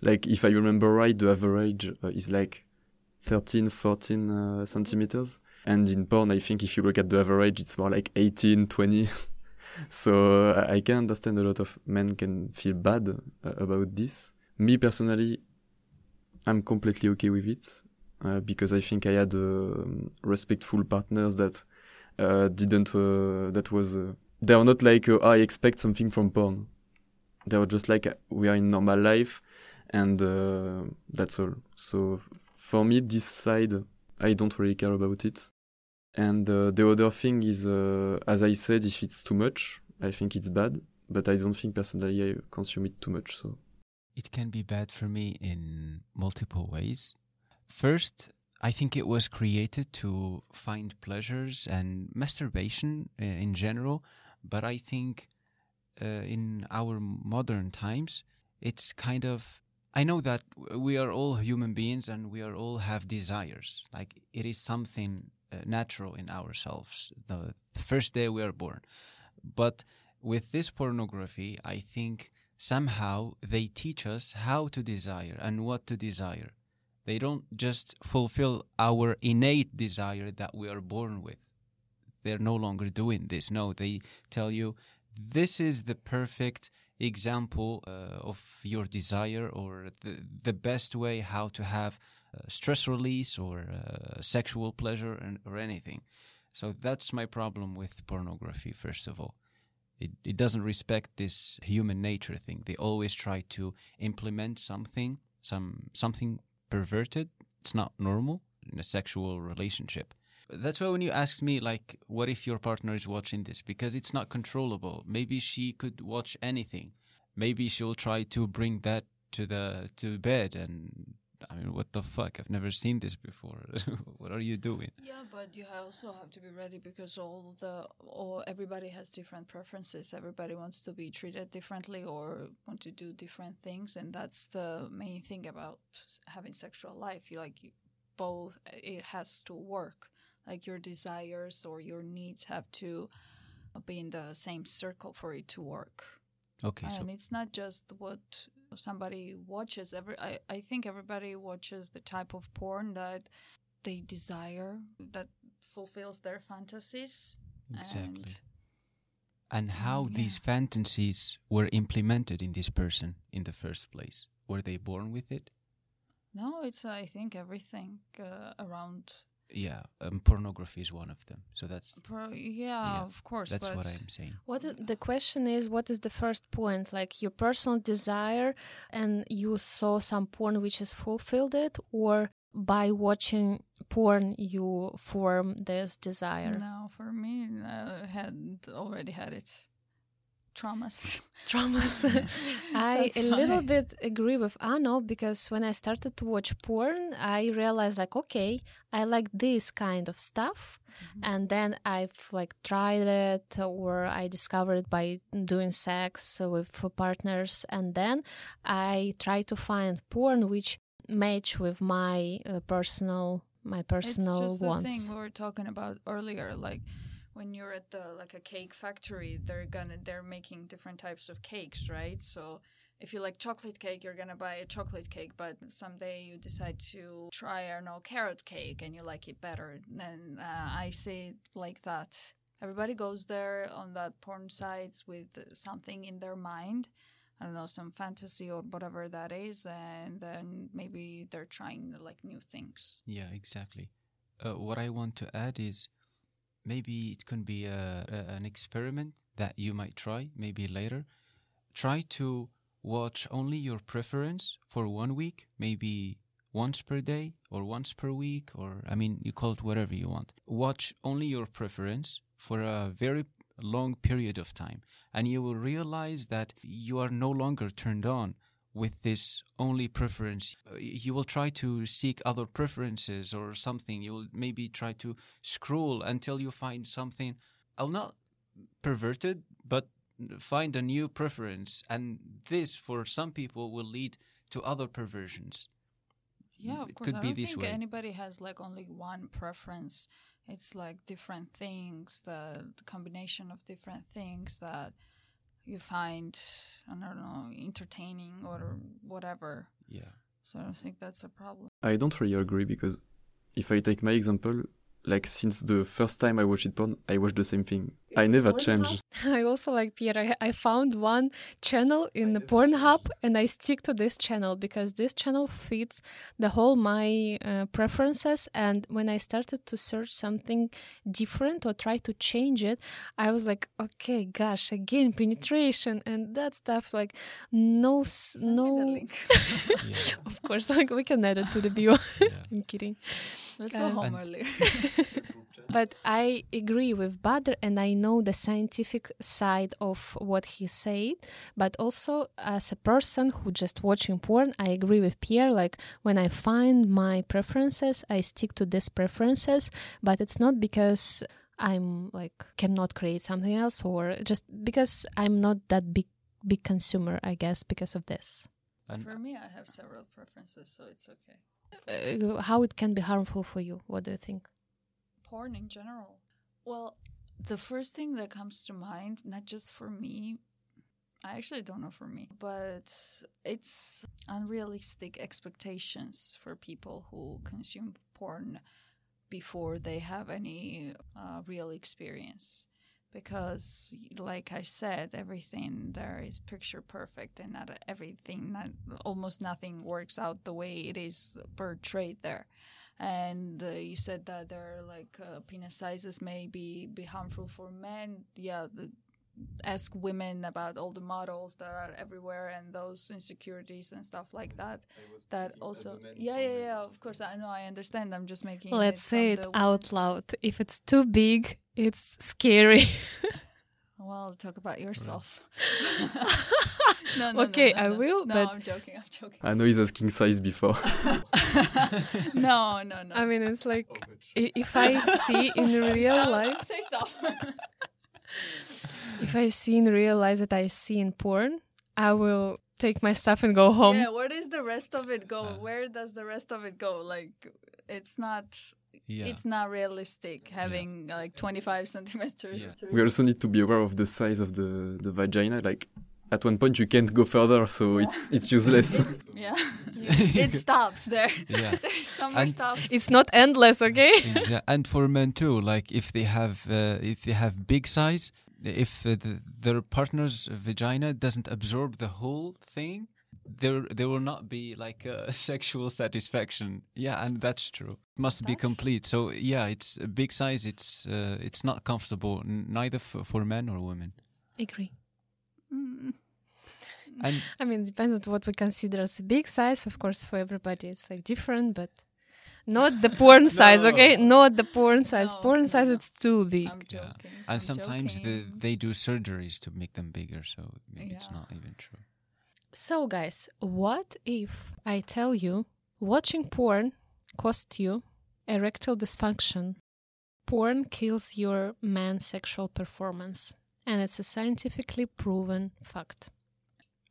S4: like if I remember right, the average uh, is like 13, 14 uh, centimeters and in porn, I think if you look at the average, it's more like 18, 20. so uh, I can understand a lot of men can feel bad uh, about this. Me personally, I'm completely okay with it uh, because I think I had uh, respectful partners that uh, didn't, uh, that was, they are not like, I expect something from porn. They were just like, we are in normal life and that's all. So for me, this side, I don't really care about it. And uh, the other thing is, uh, as I said, if it's too much, I think it's bad. But I don't think personally I consume it too much. So
S3: it can be bad for me in multiple ways. First, I think it was created to find pleasures and masturbation uh, in general. But I think uh, in our modern times, it's kind of I know that we are all human beings and we are all have desires. Like it is something uh, natural in ourselves the, the first day we are born. But with this pornography, I think somehow they teach us how to desire and what to desire. They don't just fulfill our innate desire that we are born with. They're no longer doing this. No, they tell you this is the perfect example uh, of your desire or the, the best way how to have uh, stress release or uh, sexual pleasure and, or anything. So that's my problem with pornography, first of all. It, it doesn't respect this human nature thing. They always try to implement something, some something perverted. It's not normal in a sexual relationship. That's why when you asked me, like, what if your partner is watching this? Because it's not controllable. Maybe she could watch anything. Maybe she'll try to bring that to the to bed, and I mean, what the fuck? I've never seen this before. what are you doing?
S2: Yeah, but you also have to be ready because all the or everybody has different preferences. Everybody wants to be treated differently or want to do different things, and that's the main thing about having sexual life. You like both. It has to work like your desires or your needs have to be in the same circle for it to work.
S3: Okay,
S2: and
S3: so
S2: it's not just what somebody watches. Every I, I think everybody watches the type of porn that they desire, that fulfills their fantasies.
S3: Exactly.
S2: And
S3: And how
S2: yeah.
S3: these fantasies were implemented in this person in the first place? Were they born with it?
S2: no, it's I think everything uh, around.
S3: Yeah, um, pornography is one of them. So that's
S2: Pro- yeah,
S3: Yeah,
S2: of course.
S3: that's
S2: but
S3: what I'm saying.
S1: What the question is? What is the first point? Like your personal desire, and you saw some porn which has fulfilled it, or by watching porn you form this desire?
S2: No, for me, I had already had it. Traumas.
S1: Traumas. I a little bit agree with Ano because when I started to watch porn, I realized like, okay, I like this kind of stuff,
S2: Mm-hmm.
S1: and then I've like tried it or I discovered it by doing sex with partners, and then I try to find porn which match with my uh, personal my personal
S2: it's just the thing we were talking about earlier like when you're at the like a cake factory they're gonna they're making different types of cakes right so if you like chocolate cake you're gonna buy a chocolate cake but someday you decide to try don't know carrot cake and you like it better then uh, i say like that everybody goes there on that porn sites with something in their mind I don't know, some fantasy or whatever that is, and then maybe they're trying like new things.
S3: Yeah, exactly. Uh, what I want to add is maybe it can be a, a, an experiment that you might try maybe later. Try to watch only your preference for one week, maybe once per day or once per week, or I mean, you call it whatever you want. Watch only your preference for a very long period of time, and you will realize that you are no longer turned on with this only preference. You will try to seek other preferences or something. You will maybe try to scroll until you find something, uh, not perverted, but find a new preference. And this, for some people, will lead to other perversions.
S2: Yeah, of
S3: It
S2: course.
S3: could
S2: I
S3: be
S2: don't
S3: this
S2: think
S3: way.
S2: anybody has like only one preference. It's like different things, the combination of different things that you find, I don't know, entertaining or whatever.
S3: Yeah.
S2: So I don't think that's a problem.
S4: I don't really agree because if I take my example, like since the first time I watched porn, I watched the same thing. I never change.
S1: I also like Pierre. I, I found one channel in the Pornhub and I stick to this channel because this channel fits the whole my uh, preferences. And when I started to search something different or try to change it, I was like, okay, gosh, again, penetration and that stuff. Like, no, s-
S2: Send
S1: no.
S2: link.
S3: Yeah.
S1: of course, like we can add it to the bio.
S3: yeah.
S1: I'm kidding.
S2: Let's go
S1: Uh,
S2: home
S3: And-
S2: earlier.
S1: But I agree with Badr and I know the scientific side of what he said. But also, as a person who just watching porn, I agree with Pierre. Like, when I find my preferences, I stick to these preferences. But it's not because I'm like cannot create something else or just because I'm not that big big consumer i guess because of this
S3: And
S2: For me, I have several preferences, so it's okay.
S1: uh, how it can be harmful for you what do you think
S2: porn in general? Well, the first thing that comes to mind, not just for me, I actually don't know for me, but it's unrealistic expectations for people who consume porn before they have any uh, real experience. Because, like I said, everything there is picture perfect, and not everything, not, almost nothing works out the way it is portrayed there and uh, you said that there are like uh, penis sizes may be, be harmful for men. Yeah the, ask women about all the models that are everywhere and those insecurities and stuff like that. That also yeah yeah yeah of course. i know i understand. I'm just making
S1: let's say it out loud. if it's too big it's scary.
S2: Well talk about yourself no, no, no,
S1: Okay,
S2: no,
S1: I
S2: no.
S1: will,
S2: no
S1: but-
S2: i'm joking i'm joking
S4: I know he's asking size before.
S2: no no no
S1: i mean it's like i- if i see in real
S2: Stop.
S1: life
S2: say stop
S1: if i see in real life that i see in porn i will take my stuff and go home
S2: Yeah, where does the rest of it go?
S3: Uh.
S2: where does the rest of it go? Like, it's not.
S3: yeah.
S2: It's not realistic having like 25 centimeters.
S3: Yeah.
S4: we also need to be aware of the size of the, the vagina. Like at one point you can't go further, so it's it's useless.
S2: Yeah. it stops there.
S3: Yeah.
S2: There's somewhere
S3: And-
S2: stops.
S1: It's not endless, okay?
S3: Exa- and for men too like if they have uh, if they have big size if uh, the, their partner's vagina doesn't absorb the whole thing there there will not be like a sexual satisfaction yeah and that's true must be complete so yeah it's a big size it's uh, it's not comfortable n- neither f- for men or women
S1: Agree.
S2: Mm.
S3: And
S1: I mean, it depends on what we consider as a big size. Of course, for everybody, it's like different, but not the porn size, okay? Not the porn size.
S2: No,
S1: porn
S2: no,
S1: size,
S2: no.
S1: it's too big.
S2: I'm
S3: Yeah. and
S2: I'm
S3: sometimes the, they do surgeries to make them bigger so maybe it's not even true
S1: So, guys, what if I tell you watching porn costs you erectile dysfunction? Porn kills your man's sexual performance, and it's a scientifically proven fact.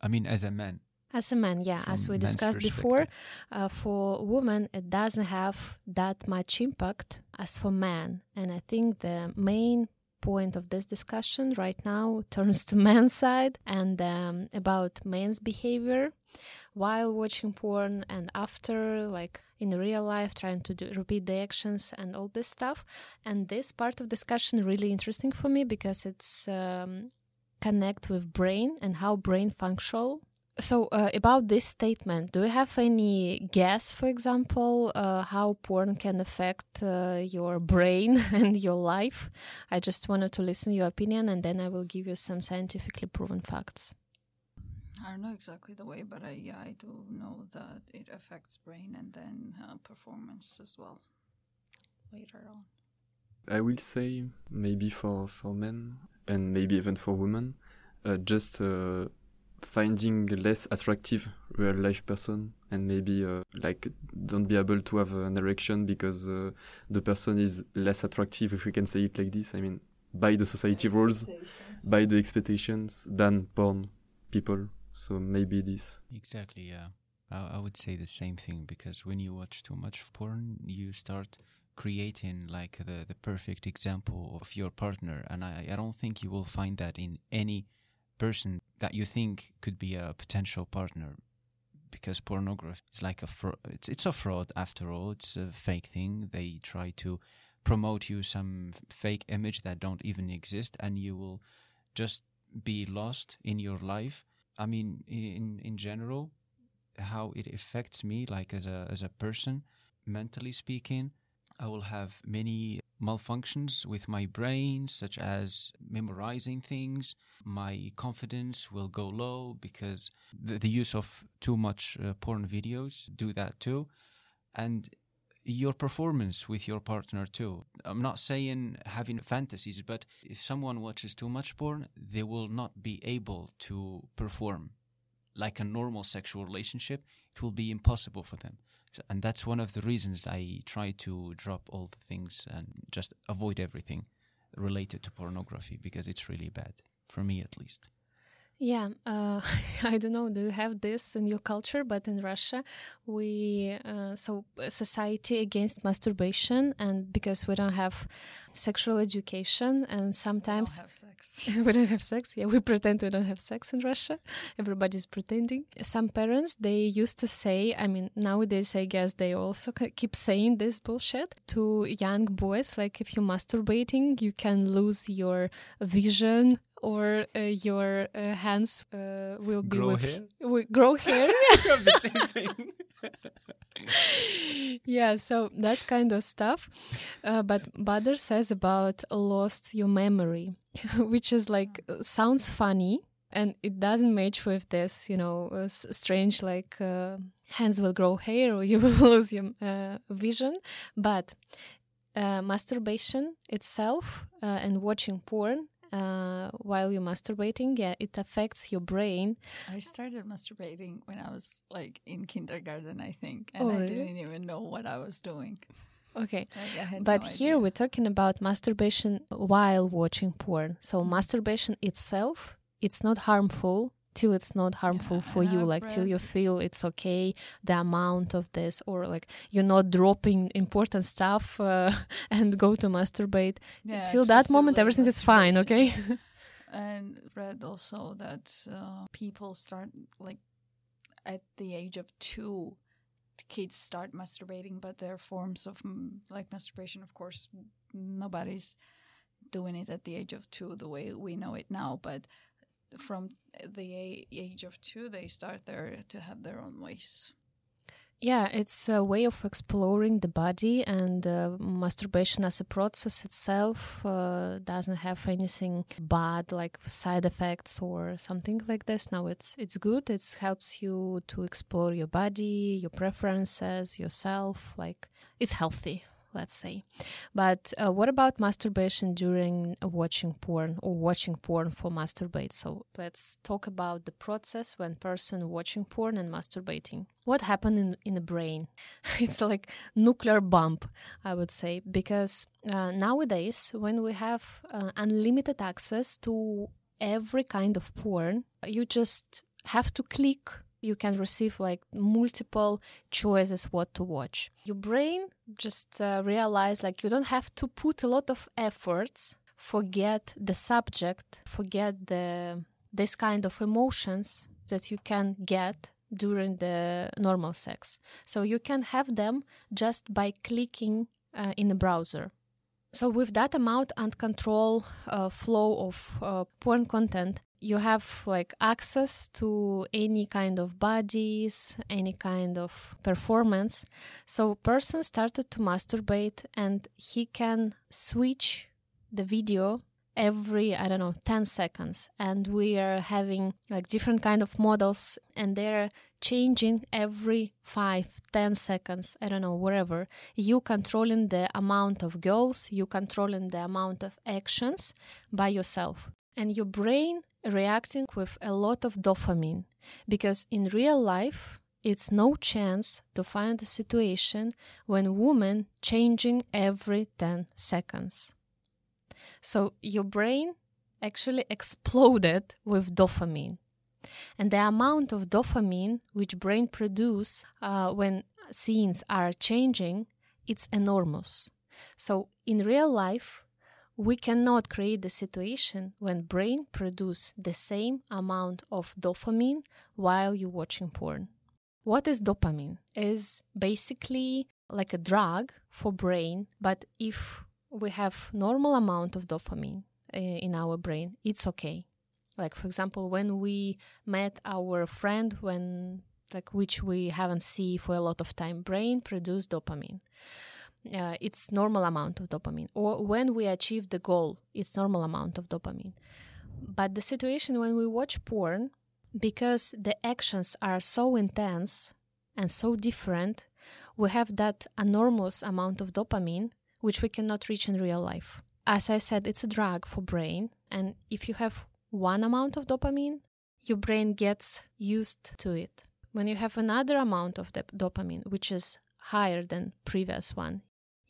S3: I mean as a man.
S1: As a man, yeah, as we discussed before, uh, for women it doesn't have that much impact as for men, and I think the main point of this discussion right now turns to men's side and um, about men's behavior while watching porn and after like in real life trying to do, repeat the actions and all this stuff. And this part of discussion really interesting for me because it's um, connect with brain and how brain functional. So uh, about this statement do you have any guess for example uh, how porn can affect uh, your brain and your life? I just wanted to listen to your opinion and then i will give you some scientifically proven facts.
S2: I don't know exactly the way, but I yeah I do know that it affects brain and then uh, performance as well later on.
S4: I will say maybe for for men and maybe even for women, uh, just uh, finding less attractive real life person and maybe uh, like don't be able to have an erection because uh, the person is less attractive if we can say it like this. I mean by the society rules, by the expectations than porn people. So maybe this.
S3: Exactly, yeah. I, I would say the same thing because when you watch too much porn, you start creating like the, the perfect example of your partner. And I, I don't think you will find that in any person that you think could be a potential partner because pornography is like a fraud. It's, it's a fraud after all. It's a fake thing. They try to promote you some fake image that don't even exist and you will just be lost in your life I mean, in in general, how it affects me, like as a as a person, mentally speaking, I will have many malfunctions with my brain, such as memorizing things. My confidence will go low because the, the use of too much uh, porn videos do that too, and your performance with your partner too. I'm not saying having fantasies, but if someone watches too much porn, they will not be able to perform like a normal sexual relationship. It will be impossible for them. So, and that's one of the reasons I try to drop all the things and just avoid everything related to pornography because it's really bad, for me at least.
S1: Yeah, uh, I don't know. Do you have this in your culture? But in Russia, we uh, so society against masturbation, and because we don't have sexual education, and sometimes
S2: don't have sex.
S1: we don't have sex. Yeah, we pretend we don't have sex in Russia. Everybody's pretending. Some parents they used to say. I mean, nowadays I guess they also keep saying this bullshit to young boys. Like if you're masturbating, you can lose your vision or uh, your uh, hands uh, will be
S3: Grow
S1: with
S3: hair?
S1: wi- grow hair.
S3: the same thing.
S1: yeah, so that kind of stuff. Uh, but Badr says about lost your memory, which is like uh, sounds funny and it doesn't match with this, you know, uh, strange like uh, hands will grow hair or you will lose your uh, vision. But uh, masturbation itself uh, and watching porn. Uh, while you're masturbating, yeah, it affects your brain.
S2: I started masturbating when I was like in kindergarten, I think, and
S1: Oh,
S2: I didn't even know what I was doing.
S1: Okay,
S2: Like,
S1: But
S2: no
S1: here
S2: idea.
S1: we're talking about masturbation while watching porn. So masturbation itself, it's not harmful till it's not harmful
S2: Yeah,
S1: for you. Like till you feel it's okay, the amount of this, or like you're not dropping important stuff uh, and go to masturbate.
S2: Yeah,
S1: till that moment, everything is fine. Okay.
S2: and read also that uh, people start like at the age of two, kids start masturbating, but there are forms of mm, like masturbation. Of course, nobody's doing it at the age of two the way we know it now, but from the age of two, they start there to have their own ways.
S1: Yeah, it's a way of exploring the body, and uh, masturbation as a process itself uh, doesn't have anything bad, like side effects or something like this. No, it's it's good. It helps you to explore your body, your preferences, yourself. Like it's healthy let's say. But uh, what about masturbation during watching porn or watching porn for masturbate? So let's talk about the process when person watching porn and masturbating. What happened in, in the brain? it's like nuclear bump, I would say, because uh, nowadays when we have uh, unlimited access to every kind of porn, you just have to click you can receive like multiple choices what to watch. Your brain just uh, realize like you don't have to put a lot of efforts forget the subject forget the this kind of emotions that you can get during the normal sex. So you can have them just by clicking uh, in the browser. So with that amount and control uh, flow of uh, porn content you have like access to any kind of bodies any kind of performance. So person started to masturbate and he can switch the video every i don't know 10 seconds. And we are having like different kind of models and they're changing every 5 10 seconds i don't know wherever. You controlling the amount of girls you controlling the amount of actions by yourself and your brain reacting with a lot of dopamine because in real life it's no chance to find a situation when woman changing every 10 seconds. So your brain actually exploded with dopamine. And the amount of dopamine which brain produce uh, when scenes are changing it's enormous. So in real life we cannot create the situation when brain produce the same amount of dopamine while you're watching porn. What is dopamine? Is basically like a drug for brain, but if we have normal amount of dopamine eh, in our brain, it's okay. Like for example, when we met our friend when like which we haven't see for a lot of time, brain produce dopamine uh, it's normal amount of dopamine. Or when we achieve the goal it's normal amount of dopamine. But the situation when we watch porn because the actions are so intense and so different we have that enormous amount of dopamine which we cannot reach in real life. As i said it's a drug for brain and if you have one amount of dopamine your brain gets used to it. When you have another amount of dopamine which is higher than previous one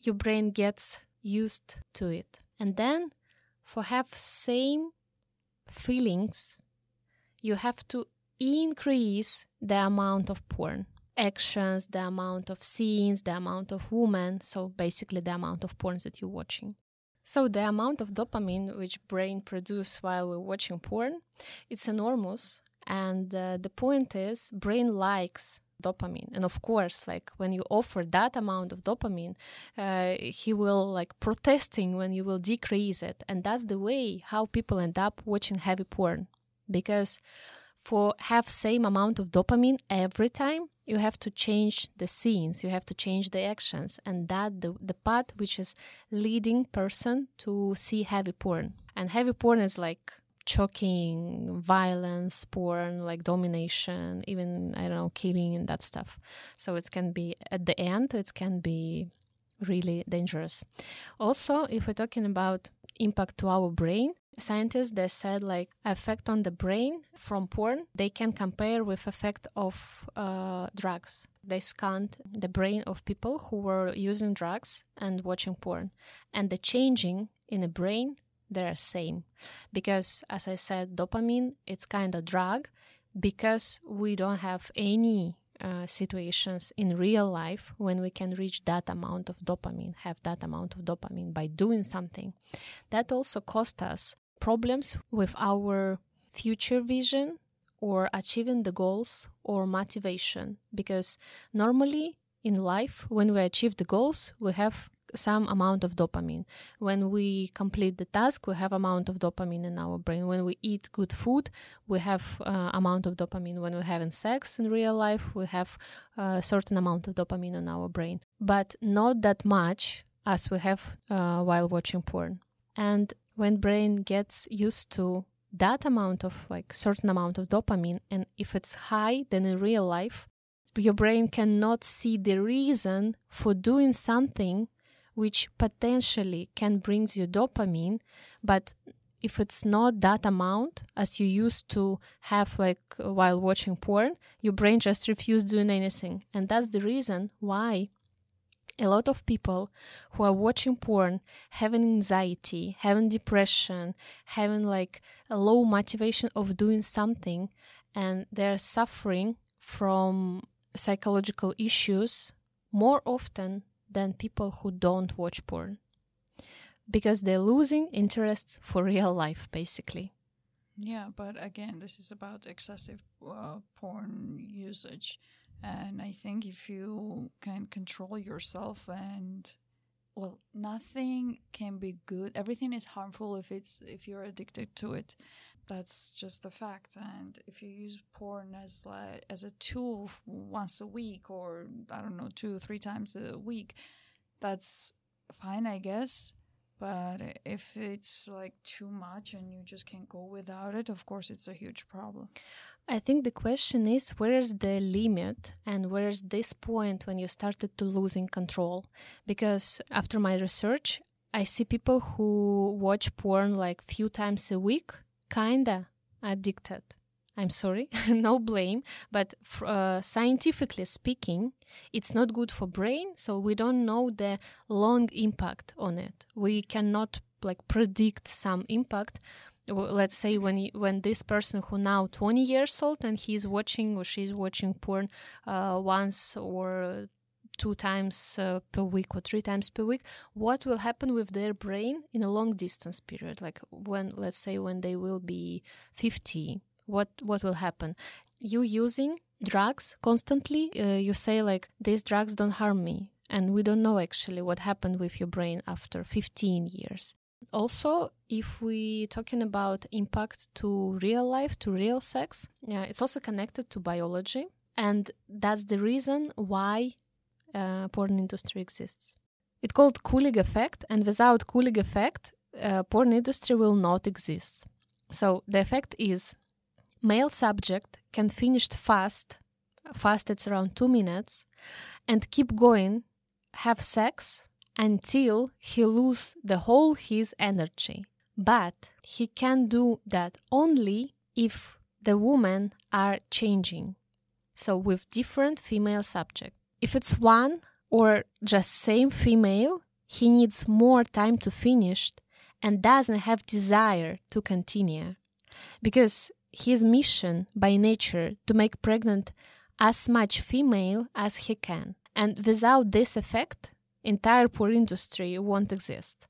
S1: your brain gets used to it. And then for have same feelings, you have to increase the amount of porn actions, the amount of scenes, the amount of women, so basically the amount of porn that you're watching. So the amount of dopamine which brain produce while we're watching porn, it's enormous. And uh, the point is, brain likes dopamine. And of course like when you offer that amount of dopamine uh, he will like protesting when you will decrease it. And that's the way how people end up watching heavy porn. Because for have same amount of dopamine every time you have to change the scenes you have to change the actions. And that the, the path which is leading person to see heavy porn. And heavy porn is like choking, violence, porn, like domination, even I don't know, killing and that stuff. So it can be at the end, it can be really dangerous. Also, if we're talking about impact to our brain, scientists they said like effect on the brain from porn they can compare with effect of uh, drugs they scanned the brain of people who were using drugs and watching porn and the changing in the brain they're same because as i said dopamine it's kind of drug because we don't have any uh, situations in real life when we can reach that amount of dopamine have that amount of dopamine by doing something. That also cost us problems with our future vision or achieving the goals or motivation. Because normally in life when we achieve the goals we have some amount of dopamine. When we complete the task we have amount of dopamine in our brain. When we eat good food we have uh, amount of dopamine. When we're having sex in real life we have a certain amount of dopamine in our brain. But not that much as we have uh, while watching porn. And when brain gets used to that amount of like certain amount of dopamine and if it's high then in real life your brain cannot see the reason for doing something which potentially can bring you dopamine but if it's not that amount as you used to have like while watching porn your brain just refuses doing anything. And that's the reason why a lot of people who are watching porn having anxiety having depression having like a low motivation of doing something and they're suffering from psychological issues more often than people who don't watch porn because they're losing interests for real life basically
S2: Yeah, but again, this is about excessive uh, porn usage. And I think if you can control yourself and well, nothing can be good. Everything is harmful if it's if you're addicted to it. That's just the fact. And if you use porn as like as a tool once a week or I don't know, two, three times a week, that's fine, I guess. But if it's like too much and you just can't go without it, of course, it's a huge problem.
S1: I think the question is where's the limit and where's this point when you started to losing control? Because after my research, I see people who watch porn like few times a week, kinda addicted. I'm sorry, no blame, but uh, scientifically speaking, it's not good for brain, so we don't know the long impact on it. We cannot like predict some impact. Let's say when when this person who now 20 years old and he's watching or she's watching porn uh, once or two times uh, per week or three times per week what will happen with their brain in a long distance period? Like when let's say when they will be 50 what what will happen? You using drugs constantly uh, you say like these drugs don't harm me and we don't know actually what happened with your brain after 15 years. Also if we talking about impact to real life to real sex yeah it's also connected to biology and that's the reason why uh, porn industry exists. It's called Coolidge effect and without Coolidge effect uh, porn industry will not exist. So the effect is male subject can finish fast fast it's around two minutes and keep going have sex until he lose the whole his energy. But he can do that only if the women are changing. So with different female subject if it's one or just same female he needs more time to finish and doesn't have desire to continue because his mission by nature to make pregnant as much female as he can. And without this effect, entire porn industry won't exist.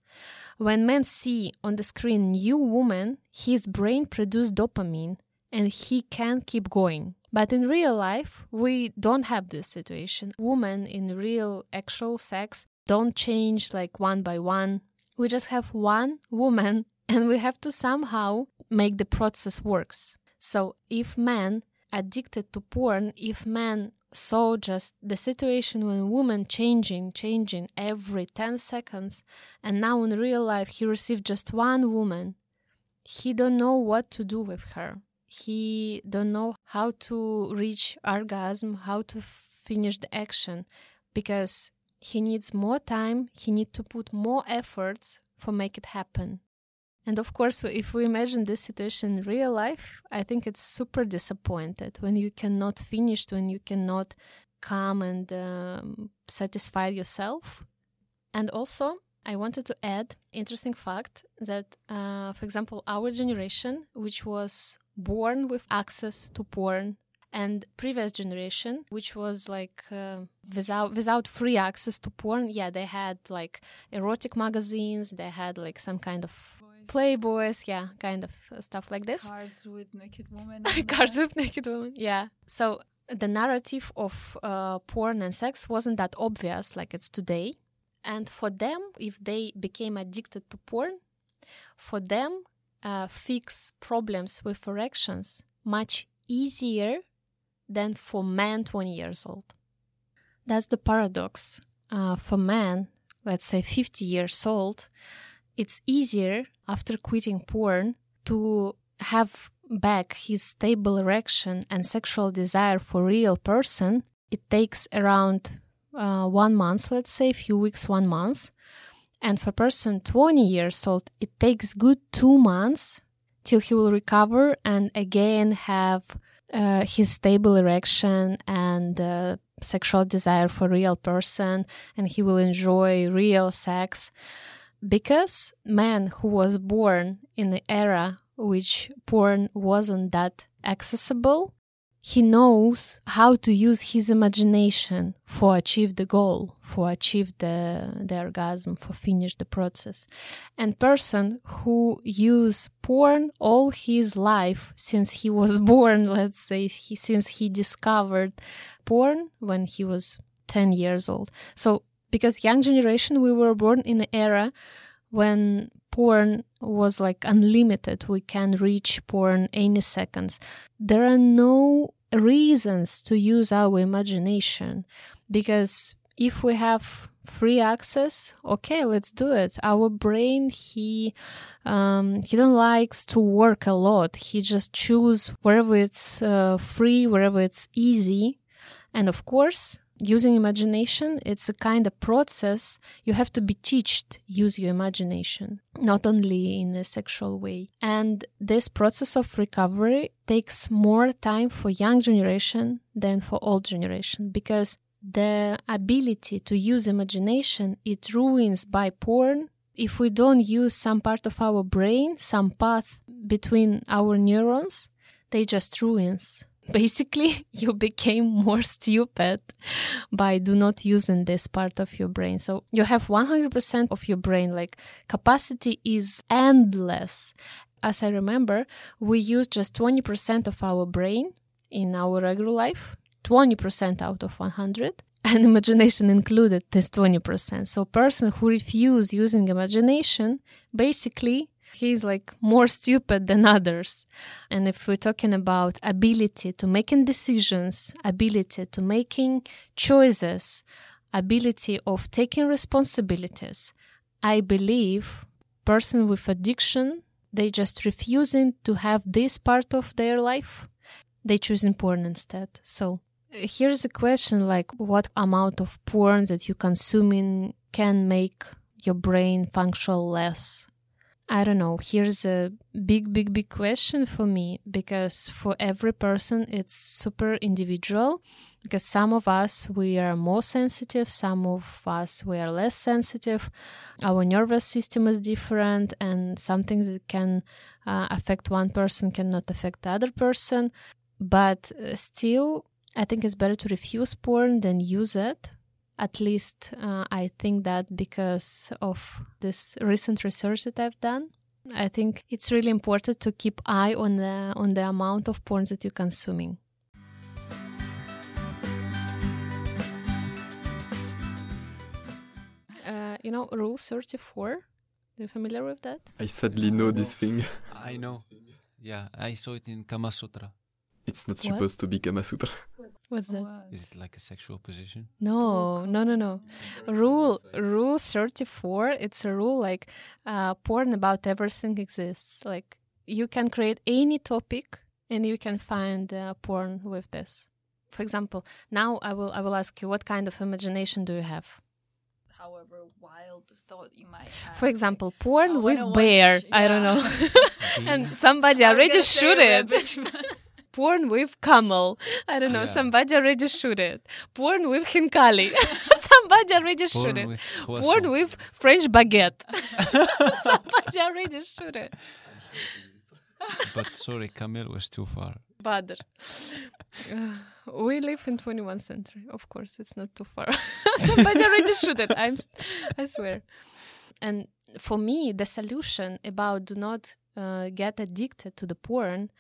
S1: When men see on the screen new woman, his brain produce dopamine and he can keep going. But in real life, we don't have this situation. Women in real actual sex don't change like one by one. We just have one woman and we have to somehow make the process works. So if men addicted to porn, if men saw just the situation when women changing, changing every 10 seconds, and now in real life he received just one woman, he don't know what to do with her. He don't know how to reach orgasm, how to finish the action, because he needs more time, he need to put more efforts for make it happen. And of course, if we imagine this situation in real life, I think it's super disappointed when you cannot finish, when you cannot come and um, satisfy yourself. And also, I wanted to add interesting fact that, uh, for example, our generation, which was born with access to porn, and previous generation, which was like uh, without without free access to porn, yeah, they had like erotic magazines, they had like some kind of playboys, yeah, kind of uh, stuff like this.
S2: Cards with naked women.
S1: Cards with naked women, yeah. So the narrative of uh, porn and sex wasn't that obvious like it's today. And for them, if they became addicted to porn, for them, uh, fix problems with erections much easier than for men 20 years old. That's the paradox. Uh, for men, let's say 50 years old, it's easier after quitting porn to have back his stable erection and sexual desire for real person. It takes around uh, one month, let's say, a few weeks, one month. And for person 20 years old, it takes good two months till he will recover and again have uh, his stable erection and uh, sexual desire for real person and he will enjoy real sex. Because man who was born in the era which porn wasn't that accessible he knows how to use his imagination for achieve the goal for achieve the, the orgasm for finish the process. And person who use porn all his life since he was born let's say he, since he discovered porn when he was 10 years old. So because young generation we were born in an era when porn was like unlimited. We can reach porn any seconds. There are no reasons to use our imagination because if we have free access okay let's do it. Our brain he um, he don't likes to work a lot. He just choose wherever it's uh, free wherever it's easy. And of course using imagination it's a kind of process. You have to be taught use your imagination not only in a sexual way. And this process of recovery takes more time for young generation than for old generation because the ability to use imagination it ruins by porn. If we don't use some part of our brain some path between our neurons they just ruins basically you became more stupid by do not using this part of your brain. So you have 100% of your brain like capacity is endless. As i remember we use just 20% of our brain in our regular life 20% out of 100 and imagination included this 20% so person who refuse using imagination basically he's like more stupid than others. And if we're talking about ability to making decisions ability to making choices ability of taking responsibilities i believe person with addiction they just refusing to have this part of their life they choosing porn instead. So here's a question like what amount of porn that you consuming can make your brain function less I don't know. Here's a big, big, big question for me because for every person it's super individual. Because some of us we are more sensitive, some of us we are less sensitive. Our nervous system is different, and something that can uh, affect one person cannot affect the other person. But uh, still, I think it's better to refuse porn than use it at least uh, I think that because of this recent research that I've done. I think it's really important to keep eye on the on the amount of porn that you're consuming. Uh, you know, Rule 34. Are you familiar with that?
S4: I sadly know this thing.
S3: I know. Yeah, I saw it in Kama Sutra.
S4: It's not
S1: What?
S4: supposed to be Kama Sutra.
S1: What's that?
S2: What?
S3: Is it like a sexual position?
S1: No, no, no, no. Rule Rule 34. It's a rule like uh, porn about everything exists. Like you can create any topic and you can find uh, porn with this. For example, now I will I will ask you what kind of imagination do you have?
S2: However wild thought you might have.
S1: For example, porn
S2: I
S1: with bear.
S2: watch-
S1: I don't know. and somebody already shoot it. Porn with camel. I don't know.
S3: Yeah.
S1: Somebody already shoot it. Porn with khinkali. somebody already shoot it.
S3: with
S1: Porn with French baguette. somebody already shoot it.
S3: But sorry, Camille was too far.
S1: Badr. Uh, we live in 21st century. Of course, it's not too far. somebody already shoot it. I'm. I swear. And for me, the solution about do not uh, get addicted to the porn,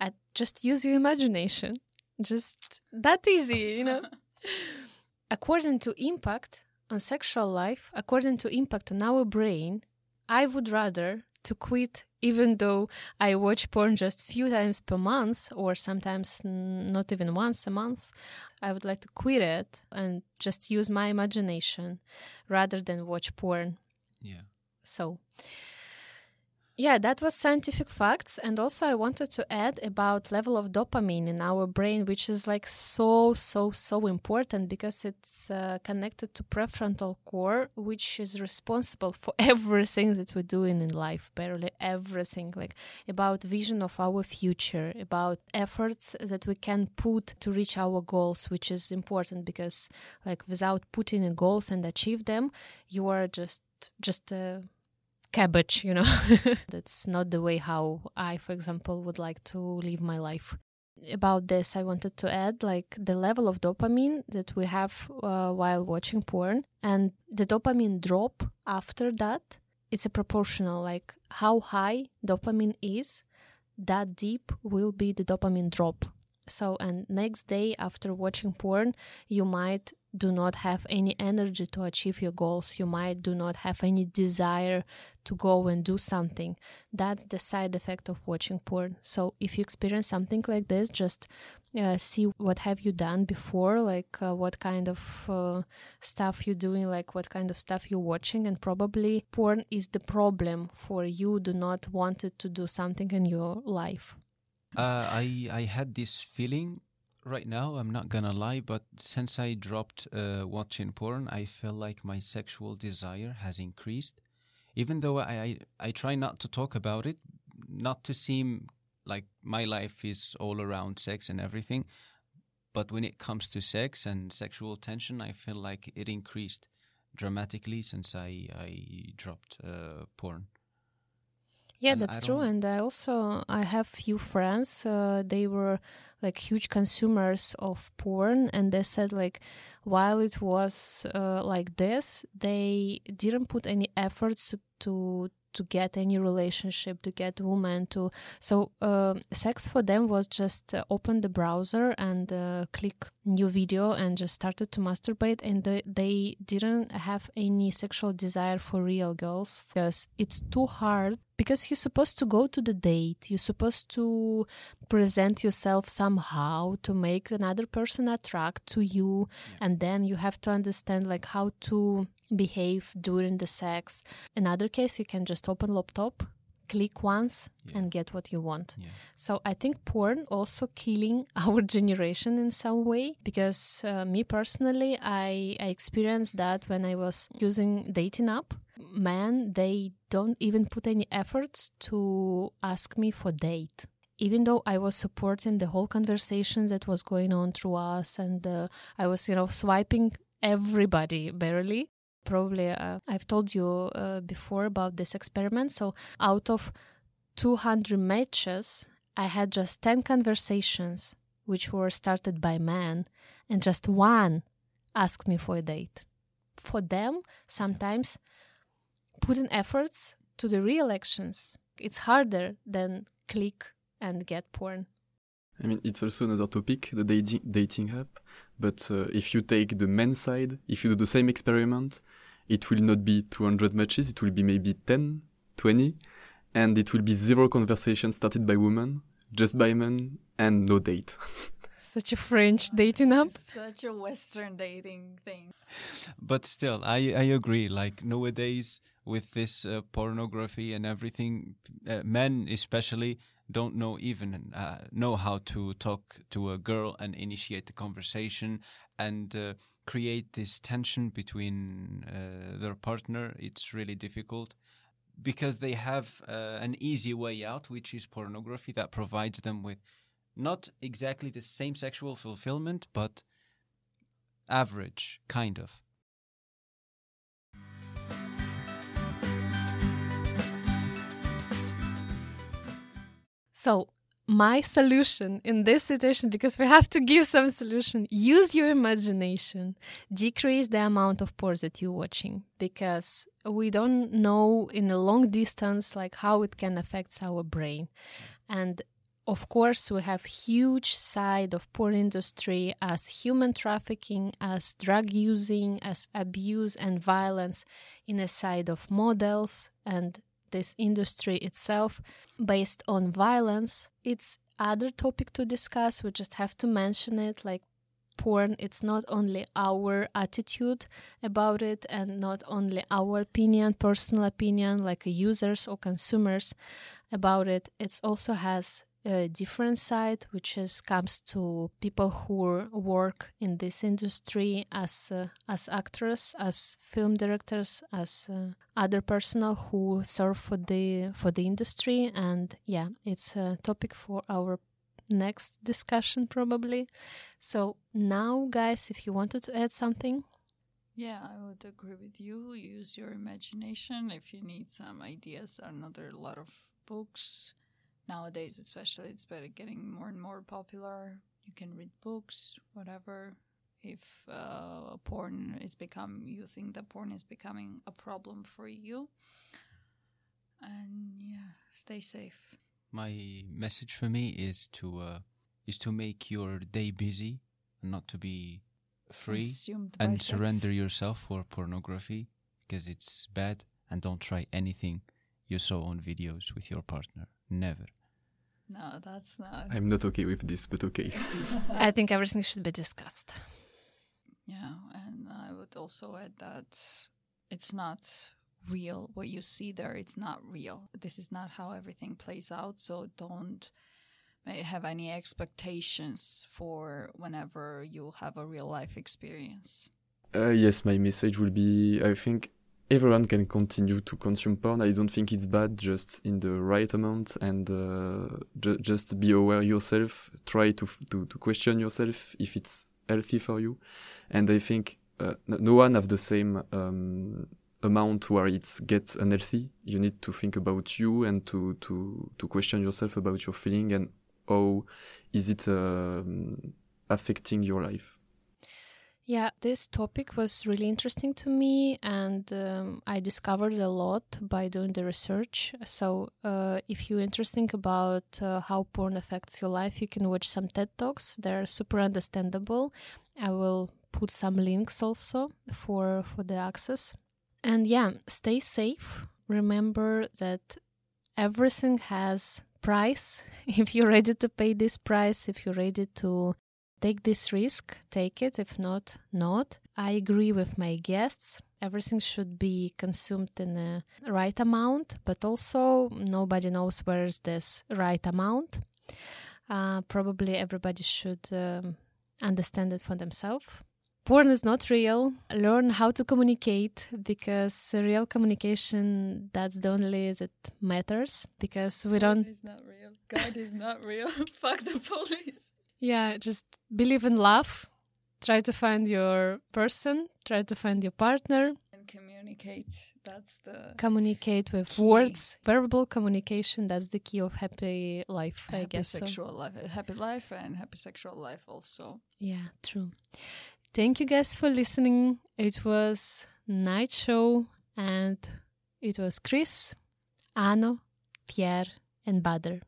S1: I just use your imagination. Just that easy, you know. according to impact on sexual life, according to impact on our brain, I would rather to quit even though I watch porn just few times per month or sometimes not even once a month. I would like to quit it and just use my imagination rather than watch porn.
S3: Yeah.
S1: So yeah, that was scientific facts. And also, I wanted to add about level of dopamine in our brain, which is like so, so, so important because it's uh, connected to prefrontal core, which is responsible for everything that we're doing in life, barely everything, like about vision of our future, about efforts that we can put to reach our goals, which is important because like without putting in goals and achieve them, you are just just a cabbage, you know. That's not the way how I, for example, would like to live my life. About this, I wanted to add like the level of dopamine that we have uh, while watching porn and the dopamine drop after that. It's a proportional, like how high dopamine is, that deep will be the dopamine drop. So, and next day after watching porn, you might do not have any energy to achieve your goals. You might do not have any desire to go and do something. That's the side effect of watching porn. So if you experience something like this, just uh, see what have you done before, like uh, what kind of uh, stuff you're doing, like what kind of stuff you're watching, and probably porn is the problem for you. Do not want it to do something in your life.
S3: Uh, I I had this feeling right now. I'm not gonna lie, but since I dropped uh, watching porn, I feel like my sexual desire has increased. Even though I, I I try not to talk about it, not to seem like my life is all around sex and everything. But when it comes to sex and sexual tension, I feel like it increased dramatically since I I dropped uh, porn.
S1: Yeah, and that's true. And I also I have few friends. Uh, they were like huge consumers of porn, and they said like while it was uh, like this, they didn't put any efforts to to get any relationship to get woman to so uh, sex for them was just uh, open the browser and uh, click new video and just started to masturbate and they, they didn't have any sexual desire for real girls because it's too hard because you're supposed to go to the date you're supposed to present yourself somehow to make another person attract to you yeah. and then you have to understand like how to behave during the sex another case you can just open laptop click once yeah. and get what you want. Yeah. So I think porn also killing our generation in some way because uh, me personally I, I experienced that when I was using dating app men they don't even put any efforts to ask me for date even though I was supporting the whole conversation that was going on through us and uh, I was, you know, swiping everybody barely. Probably uh, I've told you uh, before about this experiment. So out of 200 matches, I had just 10 conversations which were started by men and just one asked me for a date. For them, sometimes putting efforts to the real actions, it's harder than click and get porn.
S4: I mean, it's also another topic, the dating, dating app. But uh, if you take the men's side, if you do the same experiment, it will not be 200 matches, it will be maybe 10, 20, and it will be zero conversation started by women, just by men, and no date.
S1: Such a French dating app.
S2: Such a Western dating thing.
S3: But still, I, I agree. Like nowadays, with this uh, pornography and everything, uh, men especially don't know even uh, know how to talk to a girl and initiate the conversation and uh, create this tension between uh, their partner. It's really difficult because they have uh, an easy way out, which is pornography, that provides them with not exactly the same sexual fulfillment, but average, kind of.
S1: So my solution in this situation because we have to give some solution use your imagination. Decrease the amount of porn that you're watching because we don't know in a long distance like how it can affect our brain. And of course we have huge side of porn industry as human trafficking as drug using as abuse and violence in a side of models and this industry itself based on violence it's other topic to discuss. We just have to mention it like porn it's not only our attitude about it and not only our opinion personal opinion like users or consumers about it. It also has a different side which is comes to people who work in this industry as uh, as actors as film directors as uh, other personnel who serve for the for the industry and yeah it's a topic for our next discussion probably so now guys if you wanted to add something
S2: Yeah, I would agree with you. Use your imagination if you need some ideas. Another lot of books nowadays, especially, it's better getting more and more popular. You can read books, whatever. If uh, porn is become, you think that porn is becoming a problem for you, and yeah, stay safe.
S3: My message for me is to uh, is to make your day busy and not to be free and surrender yourself for pornography because it's bad and don't try anything you saw on videos with your partner. Never.
S2: No, that's not.
S4: I'm not okay with this, but okay.
S1: i think everything should be discussed
S2: Yeah, and I would also add that it's not real. What you see there, it's not real. This is not how everything plays out. So don't have any expectations for whenever you have a real life experience.
S4: Uh, yes, my message will be I think everyone can continue to consume porn. I don't think it's bad, just in the right amount and uh, ju- just be aware yourself. Try to, to, to question yourself if it's healthy for you. And I think uh, no one have the same um, amount where it's get unhealthy. You need to think about you and to, to, to question yourself about your feeling and how is it um, affecting your life.
S1: Yeah, this topic was really interesting to me, and um, I discovered a lot by doing the research. So, uh, if you're interested about uh, how porn affects your life, you can watch some TED Talks. They're super understandable. I will put some links also for for the access. And yeah, stay safe. Remember that everything has price. If you're ready to pay this price, if you're ready to take this risk, take it. If not, not. I agree with my guests. Everything should be consumed in a right amount, but also nobody knows where is this right amount. Uh, probably everybody should um, understand it for themselves. Porn is not real. Learn how to communicate because real communication that's the only that matters because we don't
S2: is not real. God is not real. Fuck the police.
S1: Yeah, just believe in love. Try to find your person, try to find your partner,
S2: And communicate. That's the
S1: communicate with
S2: Key.
S1: words. Verbal communication, that's the key of happy life, I
S2: happy
S1: guess. So.
S2: sexual life, uh, happy life, and happy sexual life also.
S1: Yeah, true. Thank you guys for listening. It was night show and it was Kris, Ano, Pierre, and Badr.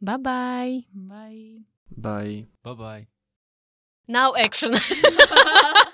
S1: Bye bye.
S2: Bye.
S4: Bye.
S3: Bye bye.
S1: Now action.